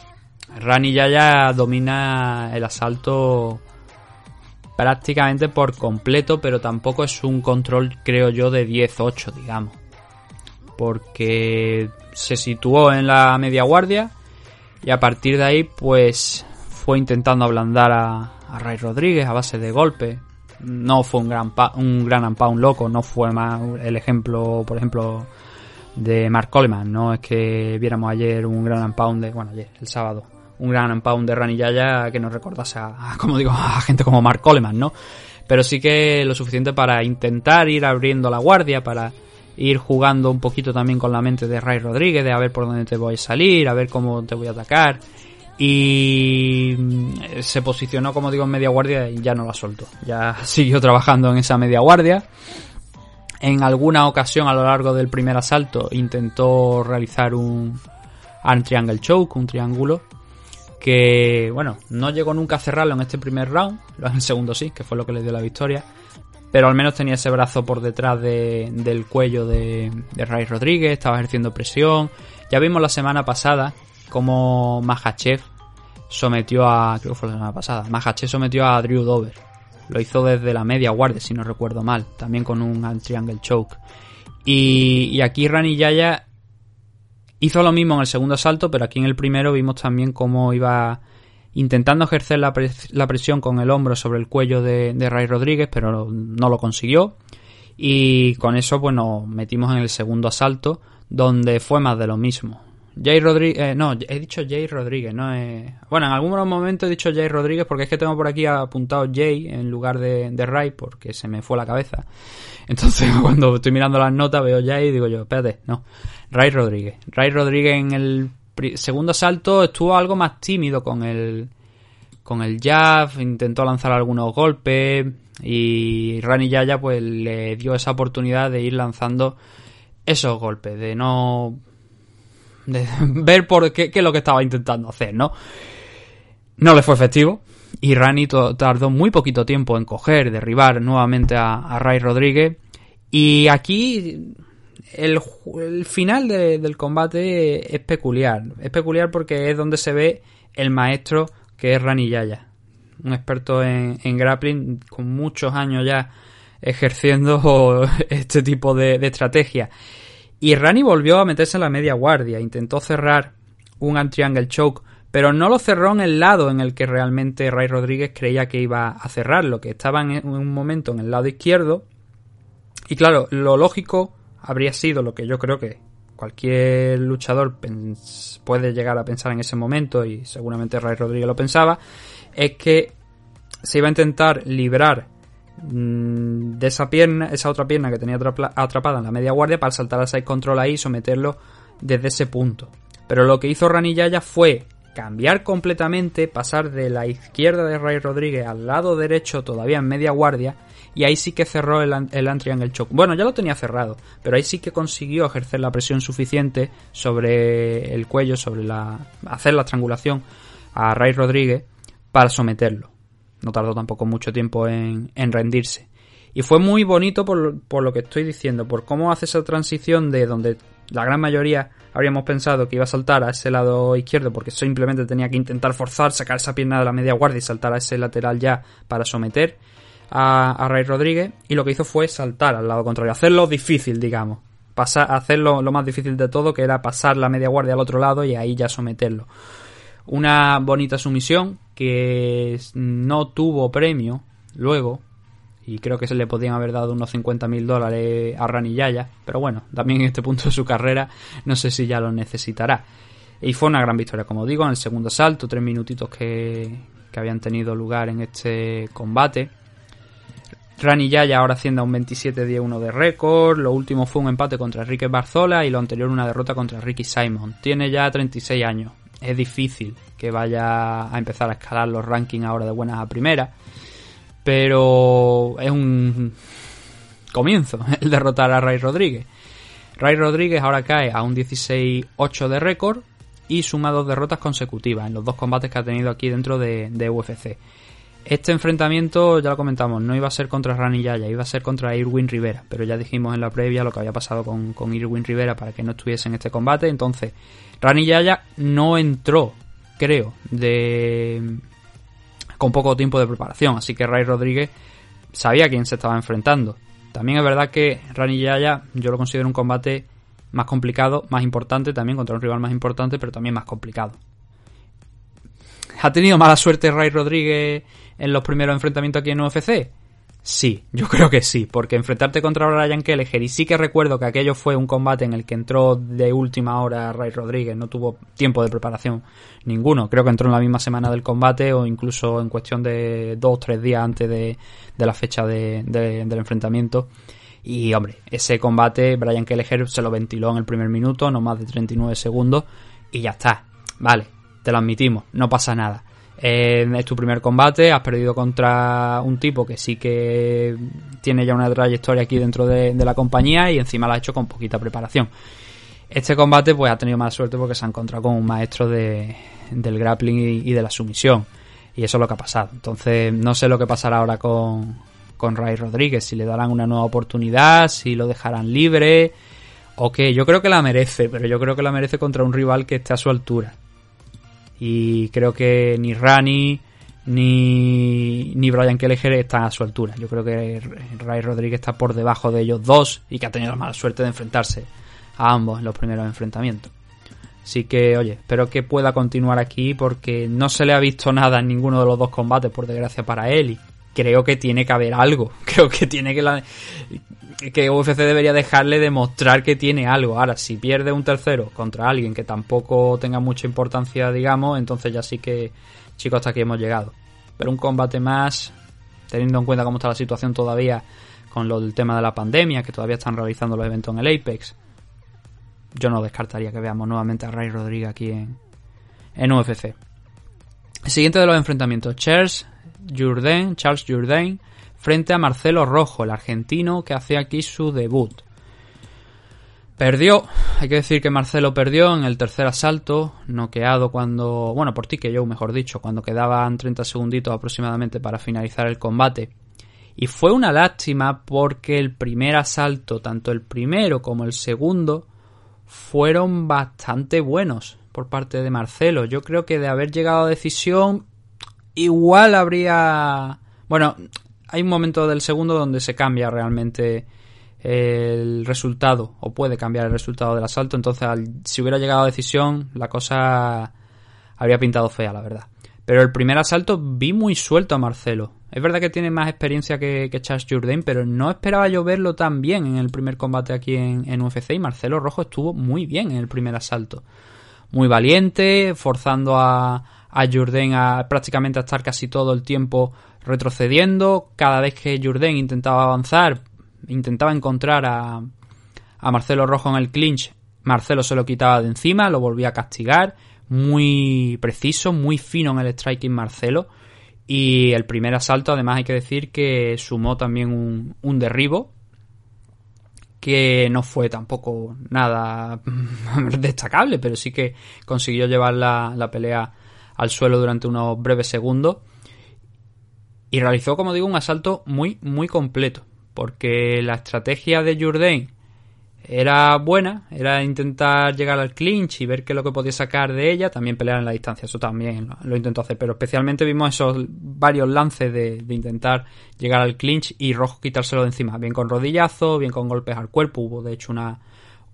Rani Yaya domina el asalto prácticamente por completo, pero tampoco es un control, creo yo, de 10-8, digamos. Porque se situó en la media guardia y a partir de ahí, pues fue intentando ablandar a, Ray Rodríguez a base de golpes. No fue un gran, pa- un gran and pound loco, no fue más el ejemplo, por ejemplo, de Mark Coleman. No es que viéramos ayer un gran and pound de, bueno, ayer, el sábado, un gran and pound de Rani Yaya que nos recordase a, como digo, a gente como Mark Coleman, ¿no? Pero sí que lo suficiente para intentar ir abriendo la guardia, para ir jugando un poquito también con la mente de Ray Rodríguez, de a ver por dónde te voy a salir, a ver cómo te voy a atacar. Y mm, se posicionó, como digo, en media guardia y ya no la soltó. Ya siguió trabajando en esa media guardia. En alguna ocasión a lo largo del primer asalto intentó realizar un arm triangle choke, un triángulo, que bueno, no llegó nunca a cerrarlo en este primer round, en el segundo sí, que fue lo que le dio la victoria, pero al menos tenía ese brazo por detrás de- del cuello de, de Ray Rodríguez, estaba ejerciendo presión. Ya vimos la semana pasada cómo Mahachev sometió a, creo que fue la semana pasada, Mahachev sometió a Drew Dover. Lo hizo desde la media guardia, si no recuerdo mal, también con un triangle choke. Y, y aquí Rani Yaya hizo lo mismo en el segundo asalto, pero aquí en el primero vimos también cómo iba intentando ejercer la, la presión con el hombro sobre el cuello de, Ray Rodríguez, pero no lo consiguió. Y con eso, pues nos metimos en el segundo asalto, donde fue más de lo mismo. Jay Rodríguez, eh, no, he dicho Jay Rodríguez, no es... Bueno, en algunos momentos he dicho Jay Rodríguez porque es que tengo por aquí apuntado Jay en lugar de, de Ray porque se me fue la cabeza. Entonces cuando estoy mirando las notas veo Jay y digo yo, espérate, no. Ray Rodríguez. Ray Rodríguez en el segundo asalto estuvo algo más tímido con el con el jab, intentó lanzar algunos golpes y Rani Yaya pues le dio esa oportunidad de ir lanzando esos golpes, de no de ver por qué, qué es lo que estaba intentando hacer, ¿no? No le fue efectivo y Rani tardó muy poquito tiempo en coger, derribar nuevamente a, a Ray Rodríguez y aquí el, final de- del combate es peculiar. Es peculiar porque es donde se ve el maestro que es Rani Yaya. Un experto en, grappling con muchos años ya ejerciendo este tipo de, estrategia. Y Rani volvió a meterse en la media guardia, intentó cerrar un un triangle choke, pero no lo cerró en el lado en el que realmente Ray Rodríguez creía que iba a cerrarlo, que estaba en un momento en el lado izquierdo. Y claro, lo lógico habría sido lo que yo creo que cualquier luchador puede llegar a pensar en ese momento, y seguramente Ray Rodríguez lo pensaba, es que se iba a intentar librar mm, de esa pierna, esa otra pierna que tenía atrapada en la media guardia para saltar al side control ahí y someterlo desde ese punto. Pero lo que hizo Ranillaya fue cambiar completamente, pasar de la izquierda de Ray Rodríguez al lado derecho todavía en media guardia y ahí sí que cerró el, el el choke. Bueno, ya lo tenía cerrado, pero ahí sí que consiguió ejercer la presión suficiente sobre el cuello, sobre la hacer la estrangulación a Ray Rodríguez para someterlo. No tardó tampoco mucho tiempo en, rendirse. Y fue muy bonito por, por, lo que estoy diciendo, por cómo hace esa transición de donde la gran mayoría habríamos pensado que iba a saltar a ese lado izquierdo porque simplemente tenía que intentar forzar, sacar esa pierna de la media guardia y saltar a ese lateral ya para someter a, Ray Rodríguez. Y lo que hizo fue saltar al lado contrario, hacerlo difícil, digamos. Pasar, hacerlo lo más difícil de todo, que era pasar la media guardia al otro lado y ahí ya someterlo. Una bonita sumisión que no tuvo premio luego, y creo que se le podían haber dado unos 50 mil dólares a Rani Yaya, pero bueno, también en este punto de su carrera no sé si ya lo necesitará. Y fue una gran victoria, como digo, en el segundo salto, tres minutitos que, que habían tenido lugar en este combate. Rani Yaya ahora asciende a un 27-10-1 de récord. Lo último fue un empate contra Enrique Barzola y lo anterior una derrota contra Ricky Simon. Tiene ya 36 años. Es difícil que vaya a empezar a escalar los rankings ahora de buenas a primeras. Pero es un comienzo el derrotar a Ray Rodríguez. Ray Rodríguez ahora cae a un 16-8 de récord y suma dos derrotas consecutivas en los dos combates que ha tenido aquí dentro de, UFC. Este enfrentamiento, ya lo comentamos, no iba a ser contra Rani Yaya, iba a ser contra Irwin Rivera, pero ya dijimos en la previa lo que había pasado con, con Irwin Rivera para que no estuviese en este combate, entonces Rani Yaya no entró, creo, de con poco tiempo de preparación. Así que Ray Rodríguez sabía a quién se estaba enfrentando. También es verdad que Rani Yaya yo lo considero un combate más complicado, más importante, también contra un rival más importante, pero también más complicado. ¿Ha tenido mala suerte Ray Rodríguez en los primeros enfrentamientos aquí en UFC? Sí, yo creo que sí, porque enfrentarte contra Brian Kelleher, y sí que recuerdo que aquello fue un combate en el que entró de última hora Ray Rodríguez, no tuvo tiempo de preparación ninguno, creo que entró en la misma semana del combate o incluso en cuestión de dos o tres días antes de, la fecha de, del enfrentamiento. Y hombre, ese combate Brian Kelleher se lo ventiló en el primer minuto, no más de 39 segundos, y ya está, vale, te lo admitimos, no pasa nada es tu primer combate, has perdido contra un tipo que sí que tiene ya una trayectoria aquí dentro de, la compañía y encima lo ha hecho con poquita preparación. Este combate pues ha tenido más suerte porque se ha encontrado con un maestro de, del grappling y, de la sumisión. Y eso es lo que ha pasado. Entonces no sé lo que pasará ahora con, con Ray Rodríguez, si le darán una nueva oportunidad, si lo dejarán libre o qué. Yo creo que la merece, pero yo creo que la merece contra un rival que esté a su altura y creo que ni Rani ni, ni Brian Kelleher están a su altura. Yo creo que Ray Rodríguez está por debajo de ellos dos y que ha tenido la mala suerte de enfrentarse a ambos en los primeros enfrentamientos. Así que, oye, espero que pueda continuar aquí porque no se le ha visto nada en ninguno de los dos combates, por desgracia para él. Creo que tiene que haber algo. Creo que tiene que, la, que UFC debería dejarle demostrar que tiene algo. Ahora, si pierde un tercero contra alguien que tampoco tenga mucha importancia, digamos, entonces ya sí que, chicos, hasta aquí hemos llegado. Pero un combate más, teniendo en cuenta cómo está la situación todavía con lo del tema de la pandemia, que todavía están realizando los eventos en el Apex, yo no descartaría que veamos nuevamente a Ray Rodríguez aquí en, en UFC. El siguiente de los enfrentamientos, Charles Charles Jourdain frente a Marcelo Rojo, el argentino que hacía aquí su debut. Perdió, hay que decir que Marcelo perdió en el tercer asalto, noqueado cuando, bueno, por ti que yo, mejor dicho, cuando quedaban 30 segunditos aproximadamente para finalizar el combate. Y fue una lástima porque el primer asalto, tanto el primero como el segundo, fueron bastante buenos por parte de Marcelo. Yo creo que de haber llegado a decisión, igual habría... Bueno, hay un momento del segundo donde se cambia realmente el resultado o puede cambiar el resultado del asalto. Entonces, si hubiera llegado a decisión, la cosa habría pintado fea, la verdad. Pero el primer asalto vi muy suelto a Marcelo. Es verdad que tiene más experiencia que, que Charles Jourdain, pero no esperaba yo verlo tan bien en el primer combate aquí en, en UFC y Marcelo Rojo estuvo muy bien en el primer asalto. Muy valiente, forzando a, a Jourdain a prácticamente a estar casi todo el tiempo retrocediendo. Cada vez que Jourdain intentaba avanzar, intentaba encontrar a, a Marcelo Rojo en el clinch, Marcelo se lo quitaba de encima, lo volvía a castigar, muy preciso, muy fino en el striking Marcelo. Y el primer asalto, además, hay que decir que sumó también un, un derribo, que no fue tampoco nada destacable, pero sí que consiguió llevar la, la pelea al suelo durante unos breves segundos. Y realizó, como digo, un asalto muy, muy completo. Porque la estrategia de Jourdain era buena, era intentar llegar al clinch y ver qué es lo que podía sacar de ella, también pelear en la distancia, eso también lo, intentó hacer, pero especialmente vimos esos varios lances de, de intentar llegar al clinch y Rojo quitárselo de encima, bien con rodillazo, bien con golpes al cuerpo, hubo de hecho una,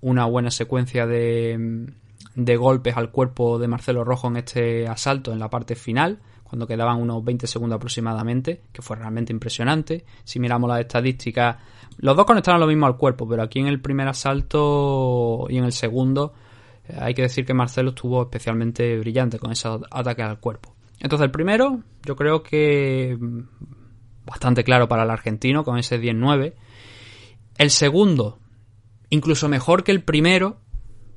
una buena secuencia de, de golpes al cuerpo de Marcelo Rojo en este asalto en la parte final, cuando quedaban unos 20 segundos aproximadamente, que fue realmente impresionante. Si miramos las estadísticas, los dos conectaron lo mismo al cuerpo, pero aquí en el primer asalto y en el segundo eh, hay que decir que Marcelo estuvo especialmente brillante con esos ataques al cuerpo. Entonces el primero, yo creo que mm, bastante claro para el argentino con ese 10-9. El segundo, incluso mejor que el primero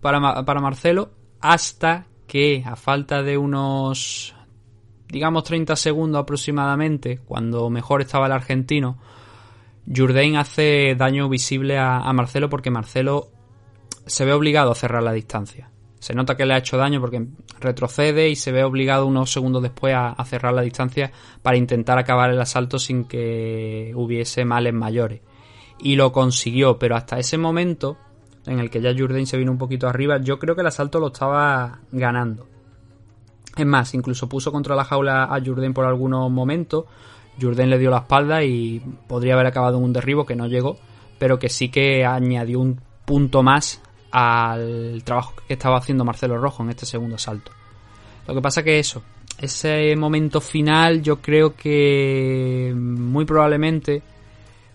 para, para Marcelo, hasta que a falta de unos digamos 30 segundos aproximadamente, cuando mejor estaba el argentino, Jourdain hace daño visible a, Marcelo porque Marcelo se ve obligado a cerrar la distancia. Se nota que le ha hecho daño porque retrocede y se ve obligado unos segundos después a cerrar la distancia para intentar acabar el asalto sin que hubiese males mayores. Y lo consiguió, pero hasta ese momento en el que ya Jourdain se vino un poquito arriba, yo creo que el asalto lo estaba ganando. Es más, incluso puso contra la jaula a Jourdain por algunos momentos. Jourdain le dio la espalda y podría haber acabado en un derribo que no llegó, pero que sí que añadió un punto más al trabajo que estaba haciendo Marcelo Rojo en este segundo asalto. Lo que pasa que eso, ese momento final yo creo que muy probablemente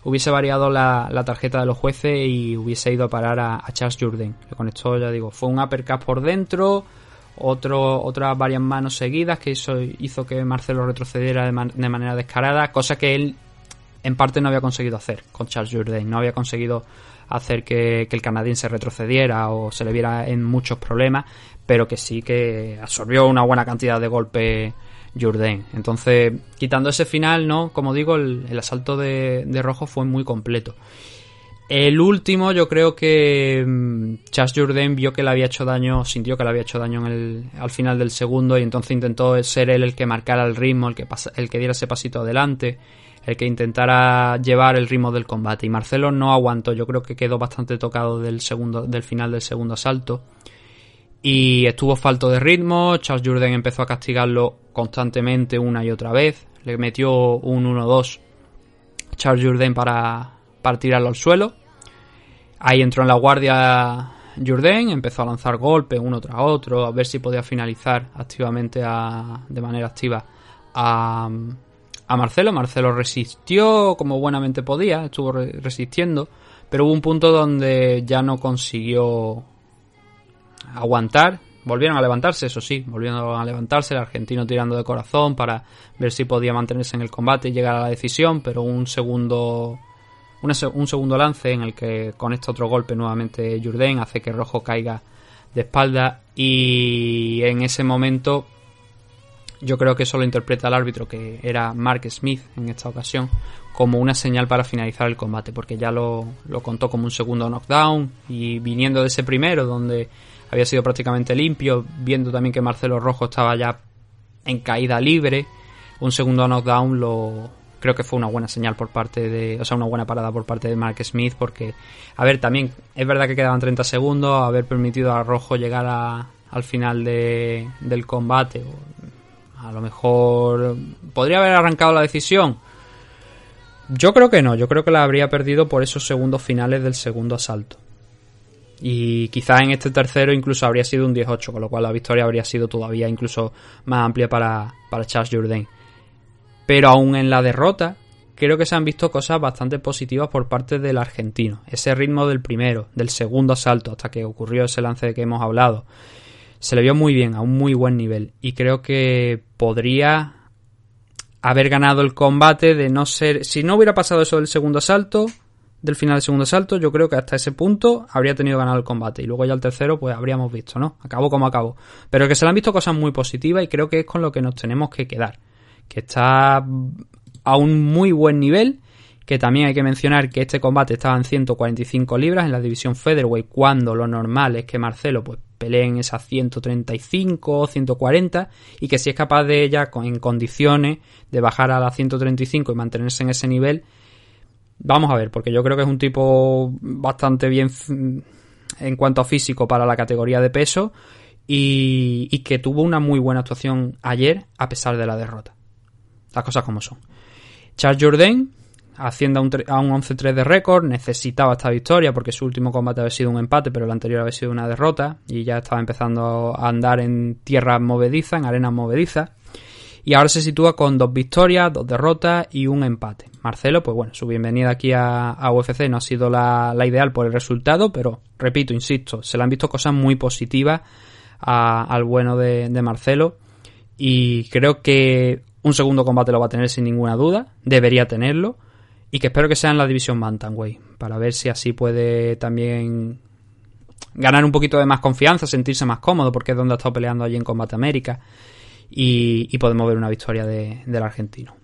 hubiese variado la, la tarjeta de los jueces y hubiese ido a parar a, Charles Jourdain. Le conectó, ya digo, fue un uppercut por dentro, otro, otras varias manos seguidas que eso hizo que Marcelo retrocediera de, man- de manera descarada, cosa que él en parte no había conseguido hacer con Charles Jourdain, no había conseguido hacer que, que el canadiense retrocediera o se le viera en muchos problemas, pero que sí que absorbió una buena cantidad de golpes Jourdain. Entonces, quitando ese final, no, como digo, el, asalto de, de Rojo fue muy completo. El último, yo creo que mm, Charles Jourdain vio que le había hecho daño, sintió que le había hecho daño en el, al final del segundo y entonces intentó ser él el que marcara el ritmo, el que, el que diera ese pasito adelante, el que intentara llevar el ritmo del combate. Y Marcelo no aguantó, yo creo que quedó bastante tocado del, segundo, del final del segundo asalto. Y estuvo falto de ritmo, Charles Jourdain empezó a castigarlo constantemente una y otra vez, le metió un 1-2 Charles Jourdain para, para tirarlo al suelo. Ahí entró en la guardia Jourdain, empezó a lanzar golpes uno tras otro, a ver si podía finalizar activamente a- de manera activa a, a Marcelo. Marcelo resistió como buenamente podía, estuvo re- resistiendo, pero hubo un punto donde ya no consiguió aguantar. Volvieron a levantarse, eso sí, volvieron a levantarse, el argentino tirando de corazón para ver si podía mantenerse en el combate y llegar a la decisión, pero un segundo un segundo lance en el que conecta otro golpe nuevamente Jourdain hace que Rojo caiga de espalda y en ese momento yo creo que eso lo interpreta el árbitro que era Mark Smith en esta ocasión como una señal para finalizar el combate porque ya lo, lo contó como un segundo knockdown y viniendo de ese primero donde había sido prácticamente limpio viendo también que Marcelo Rojo estaba ya en caída libre un segundo knockdown lo creo que fue una buena señal por parte de o sea una buena parada por parte de Mark Smith porque a ver también es verdad que quedaban 30 segundos haber permitido a Rojo llegar a- al final de, del combate a lo mejor podría haber arrancado la decisión Yo creo que no, yo creo que la habría perdido por esos segundos finales del segundo asalto. Y quizás en este tercero incluso habría sido un 18, con lo cual la victoria habría sido todavía incluso más amplia para, para Charles Jourdain. Pero aún en la derrota, creo que se han visto cosas bastante positivas por parte del argentino. Ese ritmo del primero, del segundo asalto, hasta que ocurrió ese lance de que hemos hablado, se le vio muy bien, a un muy buen nivel. Y creo que podría haber ganado el combate de no ser... Si no hubiera pasado eso del segundo asalto, del final del segundo asalto, yo creo que hasta ese punto habría tenido ganado el combate. Y luego ya el tercero, pues habríamos visto, ¿no? Acabó como acabó. Pero que se le han visto cosas muy positivas y creo que es con lo que nos tenemos que quedar. Que está a un muy buen nivel. Que también hay que mencionar que este combate estaba en 145 libras en la división Featherweight, cuando lo normal es que Marcelo pues peleen esas 135 o 140 y que si es capaz de ella en condiciones de bajar a las 135 y mantenerse en ese nivel, vamos a ver, porque yo creo que es un tipo bastante bien en cuanto a físico para la categoría de peso y, que tuvo una muy buena actuación ayer a pesar de la derrota. Las cosas como son. Charles Jourdain haciendo a un, 11-3 de récord, necesitaba esta victoria porque su último combate había sido un empate, pero el anterior había sido una derrota y ya estaba empezando a andar en tierras movedizas, en arenas movedizas. Y ahora se sitúa con dos victorias, dos derrotas y un empate. Marcelo, pues bueno, su bienvenida aquí a, UFC no ha sido la, ideal por el resultado, pero repito, insisto, se le han visto cosas muy positivas al bueno de Marcelo y creo que un segundo combate lo va a tener sin ninguna duda, debería tenerlo y que espero que sea en la división Bantamweight para ver si así puede también ganar un poquito de más confianza, sentirse más cómodo porque es donde ha estado peleando allí en Combate América y, podemos ver una victoria del argentino.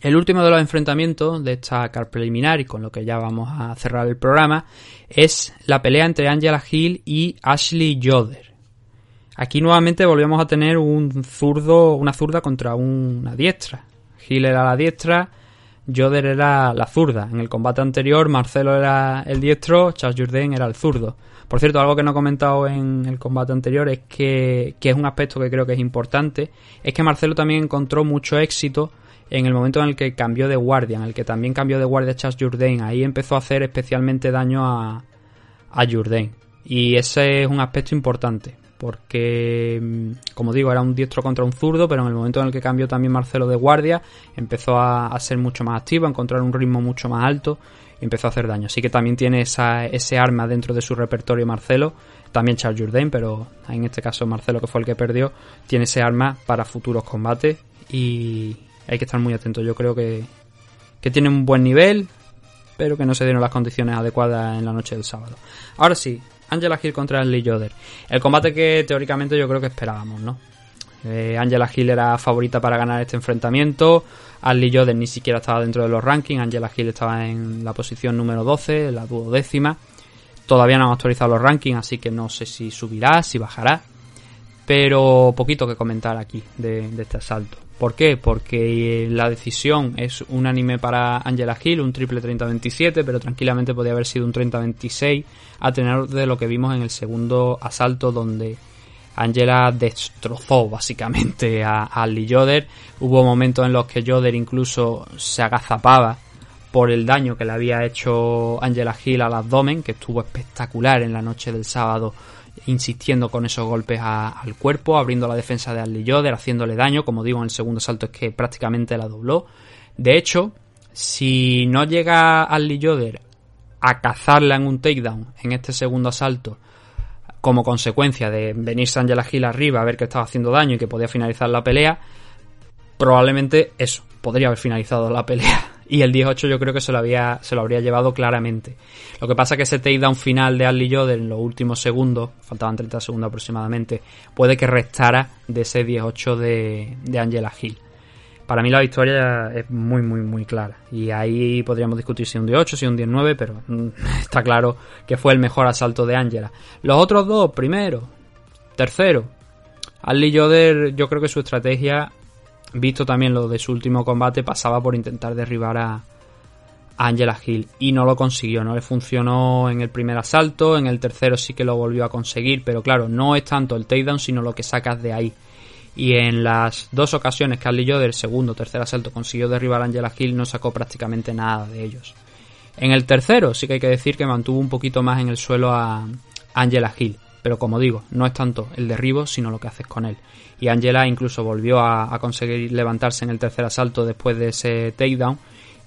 El último de los enfrentamientos de esta car preliminar y con lo que ya vamos a cerrar el programa es la pelea entre Angela Hill y Ashley Joder. Aquí nuevamente volvemos a tener un zurdo, una zurda contra una diestra. Hill era la diestra, Joder era la zurda. En el combate anterior, Marcelo era el diestro, Charles Jourdain era el zurdo. Por cierto, algo que no he comentado en el combate anterior es que, que es un aspecto que creo que es importante, es que Marcelo también encontró mucho éxito en el momento en el que cambió de guardia, en el que también cambió de guardia Charles Jourdain. Ahí empezó a hacer especialmente daño a, a Jourdain. Y ese es un aspecto importante porque, mm, como digo, era un diestro contra un zurdo, pero en el momento en el que cambió también Marcelo de guardia, empezó a, ser mucho más activo, a encontrar un ritmo mucho más alto y empezó a hacer daño. Así que también tiene ese arma dentro de su repertorio Marcelo, también Charles Jourdain, pero en este caso Marcelo, que fue el que perdió, tiene ese arma para futuros combates y hay que estar muy atento. Yo creo que, que tiene un buen nivel, pero que no se dieron las condiciones adecuadas en la noche del sábado. Ahora sí, Angela Hill contra Ashley Joder. El combate que teóricamente yo creo que esperábamos, ¿no? Eh, Angela Hill era favorita para ganar este enfrentamiento. Ashley Joder ni siquiera estaba dentro de los rankings. Angela Hill estaba en la posición número 12, la duodécima. Todavía no han actualizado los rankings, así que no sé si subirá, si bajará. Pero poquito que comentar aquí de este asalto. ¿Por qué? Porque la decisión es unánime para Angela Hill, un triple 30-27, pero tranquilamente podría haber sido un 30-26 a tener de lo que vimos en el segundo asalto donde Angela destrozó básicamente a, a Lee Joder. Hubo momentos en los que Joder incluso se agazapaba por el daño que le había hecho Angela Hill al abdomen, que estuvo espectacular en la noche del sábado insistiendo con esos golpes al cuerpo, abriendo la defensa de Ali Yoder, haciéndole daño, como digo en el segundo salto es que prácticamente la dobló. De hecho, si no llega Ali Yoder a cazarla en un takedown en este segundo asalto, como consecuencia de venirse Angela Hill arriba a ver que estaba haciendo daño y que podía finalizar la pelea, probablemente eso, podría haber finalizado la pelea y el 18 yo creo que se lo, había, se lo habría llevado claramente. Lo que pasa que ese takedown final de Ali Yoder en los últimos segundos, faltaban 30 segundos aproximadamente, puede que restara de ese 18 de, de Angela Hill. Para mí la victoria es muy, muy, muy clara. Y ahí podríamos discutir si un 18, si un 19, pero mm, está claro que fue el mejor asalto de Angela. Los otros dos, primero, tercero. Ali Yoder, yo creo que su estrategia visto también lo de su último combate, pasaba por intentar derribar a, Angela Hill y no lo consiguió, no le funcionó en el primer asalto, en el tercero sí que lo volvió a conseguir, pero claro, no es tanto el takedown sino lo que sacas de ahí. y en las dos ocasiones que Ali Yoder, segundo o tercer asalto, consiguió derribar a Angela Hill, no sacó prácticamente nada de ellos. En el tercero sí que hay que decir que mantuvo un poquito más en el suelo a Angela Hill, pero como digo, no es tanto el derribo, sino lo que haces con él. Y Angela incluso volvió a, conseguir levantarse en el tercer asalto después de ese takedown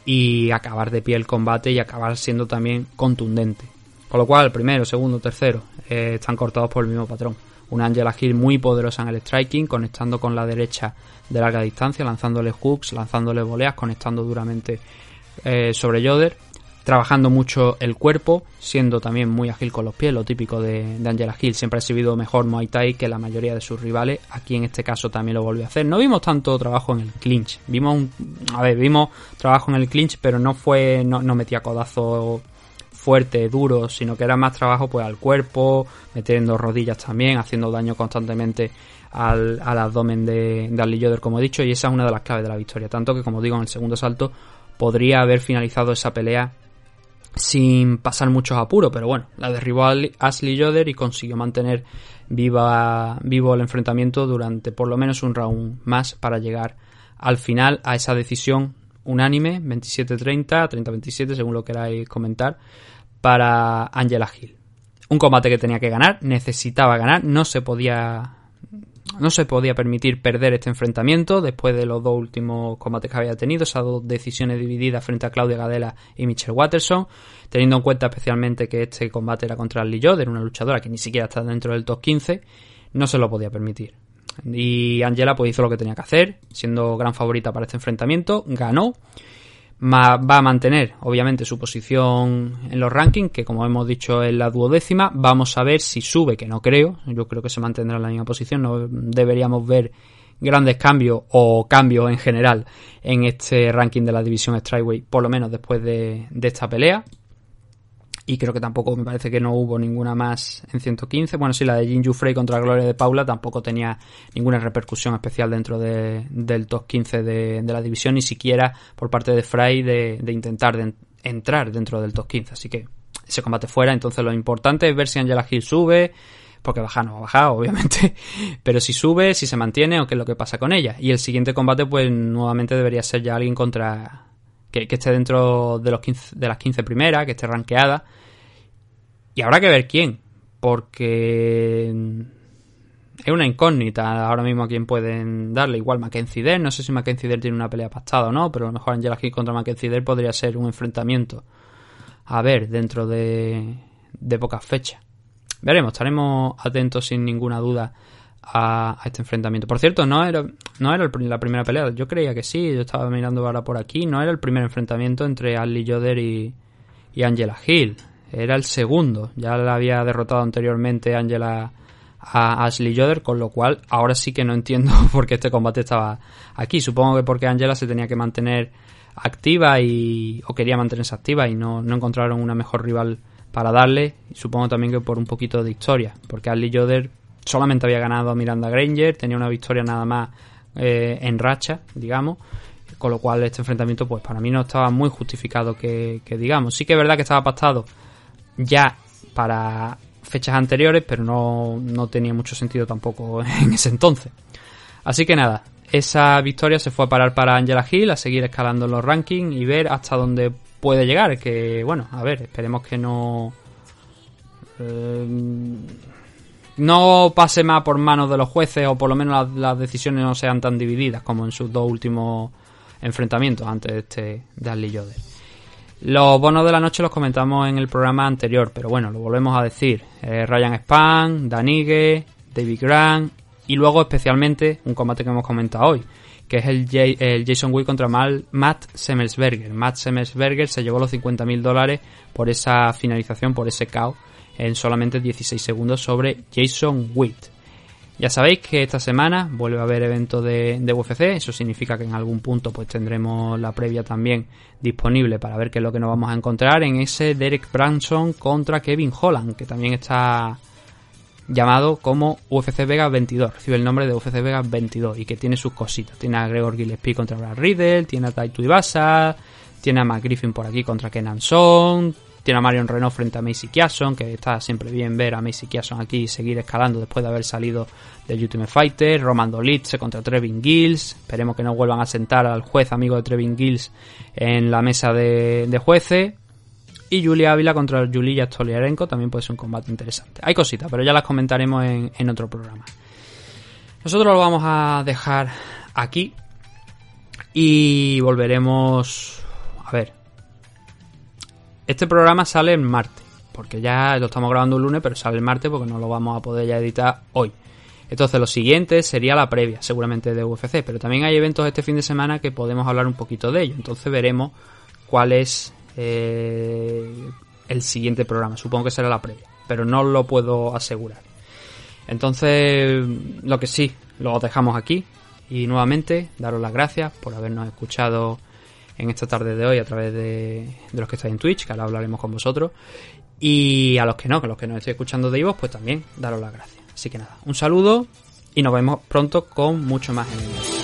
y acabar de pie el combate y acabar siendo también contundente. Con lo cual, primero, segundo, tercero, eh, están cortados por el mismo patrón. Una Angela Hill muy poderosa en el striking, conectando con la derecha de larga distancia, lanzándole hooks, lanzándole voleas, conectando duramente eh, sobre Yoder, trabajando mucho el cuerpo, siendo también muy ágil con los pies, lo típico de, Angela Hill. Siempre ha exhibido mejor Muay Thai que la mayoría de sus rivales. Aquí en este caso también lo volvió a hacer. No vimos tanto trabajo en el clinch. Vimos un, a ver, vimos trabajo en el clinch, pero no fue, no, metía codazo fuerte, duro, sino que era más trabajo pues al cuerpo, metiendo rodillas también, haciendo daño constantemente al, abdomen de, de como he dicho, y esa es una de las claves de la victoria. Tanto que, como digo, en el segundo salto podría haber finalizado esa pelea sin pasar muchos apuros, pero bueno, la derribó Ali- Ashley Yoder y consiguió mantener viva, vivo el enfrentamiento durante por lo menos un round más para llegar al final a esa decisión unánime, 27-30, 30-27, según lo queráis comentar, para Angela Hill. Un combate que tenía que ganar, necesitaba ganar, no se podía no se podía permitir perder este enfrentamiento después de los dos últimos combates que había tenido, esas dos decisiones divididas frente a Claudia Gadela y Michelle Watterson, teniendo en cuenta especialmente que este combate era contra Lee Yoder, una luchadora que ni siquiera está dentro del top 15, no se lo podía permitir. Y Angela pues hizo lo que tenía que hacer, siendo gran favorita para este enfrentamiento, ganó, va a mantener obviamente su posición en los rankings, que como hemos dicho es la duodécima, vamos a ver si sube, que no creo, yo creo que se mantendrá en la misma posición, no deberíamos ver grandes cambios o cambios en general en este ranking de la división Strikeway, por lo menos después de, de esta pelea. Y creo que tampoco me parece que no hubo ninguna más en 115. Bueno, sí, la de Jinju Frey contra Gloria de Paula tampoco tenía ninguna repercusión especial dentro de- del top 15 de, la división, ni siquiera por parte de Frey de, intentar entrar dentro del top 15. Así que ese combate fuera. Entonces lo importante es ver si Angela Hill sube, porque baja no va a bajar, obviamente, pero si sube, si se mantiene o qué es lo que pasa con ella. Y el siguiente combate, pues nuevamente debería ser ya alguien contra. Que, esté dentro de, los 15 de las 15 primeras, que esté rankeada. Y habrá que ver quién, porque es una incógnita ahora mismo a quién pueden darle. Igual Mackenzie Dern, no sé si Mackenzie tiene una pelea pactada o no, pero a lo mejor Angela Hill contra Mackenzie podría ser un enfrentamiento. A ver, dentro de, de pocas fechas. Veremos, estaremos atentos sin ninguna duda a, este enfrentamiento. Por cierto, no era, no era la primera pelea, yo creía que sí, yo estaba mirando ahora por aquí, no era el primer enfrentamiento entre Ali Yoder y, y Angela Hill, era el segundo, ya la había derrotado anteriormente Angela a Ashley Yoder, con lo cual ahora sí que no entiendo por qué este combate estaba aquí. Supongo que porque Angela se tenía que mantener activa y o quería mantenerse activa y no, no encontraron una mejor rival para darle. Supongo también que por un poquito de historia, porque Ashley Yoder solamente había ganado a Miranda Granger, tenía una victoria nada más eh, en racha, digamos. Con lo cual este enfrentamiento, pues para mí no estaba muy justificado que, digamos. Sí que es verdad que estaba pactado ya para fechas anteriores, pero no, no tenía mucho sentido tampoco en ese entonces. Así que nada, esa victoria se fue a parar para Angela Hill, a seguir escalando los rankings y ver hasta dónde puede llegar. Que bueno, a ver, esperemos que no. eh, no pase más por manos de los jueces o por lo menos las, decisiones no sean tan divididas como en sus dos últimos enfrentamientos antes de este de Ashley Yoder. Los bonos de la noche los comentamos en el programa anterior, pero bueno, lo volvemos a decir. Eh, Ryan Span, Danigue, David Grant y luego especialmente un combate que hemos comentado hoy, que es el, J- el Jason Wick contra Mal- Matt Semmelsberger. Matt Semmelsberger se llevó los 50.000 dólares por esa finalización, por ese KO en solamente 16 segundos sobre Jason Witt. Ya sabéis que esta semana vuelve a haber evento de, de UFC, eso significa que en algún punto pues tendremos la previa también disponible para ver qué es lo que nos vamos a encontrar en ese Derek Branson contra Kevin Holland, que también está llamado como UFC Vegas 22, recibe el nombre de UFC Vegas 22 y que tiene sus cositas. Tiene a Gregor Gillespie contra Brad Riddle, tiene a Taito Ibasa, tiene a Matt Griffin por aquí contra Kenan Son, tiene a Marion Renault frente a Macy Kiason, que está siempre bien ver a Macy Kiason aquí y seguir escalando después de haber salido del Ultimate Fighter. Roman Dolitze contra Trevin Gills. Esperemos que no vuelvan a sentar al juez amigo de Trevin Gills en la mesa de, de jueces. Y Julia Ávila contra Julia Stoliarenko también puede ser un combate interesante. Hay cositas, pero ya las comentaremos en, en otro programa. Nosotros lo vamos a dejar aquí y volveremos a ver. Este programa sale el martes, porque ya lo estamos grabando el lunes, pero sale el martes porque no lo vamos a poder ya editar hoy. Entonces lo siguiente sería la previa, seguramente de UFC, pero también hay eventos este fin de semana que podemos hablar un poquito de ello. Entonces veremos cuál es eh, el siguiente programa. Supongo que será la previa, pero no lo puedo asegurar. Entonces, lo que sí, lo dejamos aquí. Y nuevamente, daros las gracias por habernos escuchado en esta tarde de hoy a través de, los que estáis en Twitch, que ahora hablaremos con vosotros. Y a los que no, que los que nos estéis escuchando de Ivo, pues también daros las gracias. Así que nada, un saludo y nos vemos pronto con mucho más en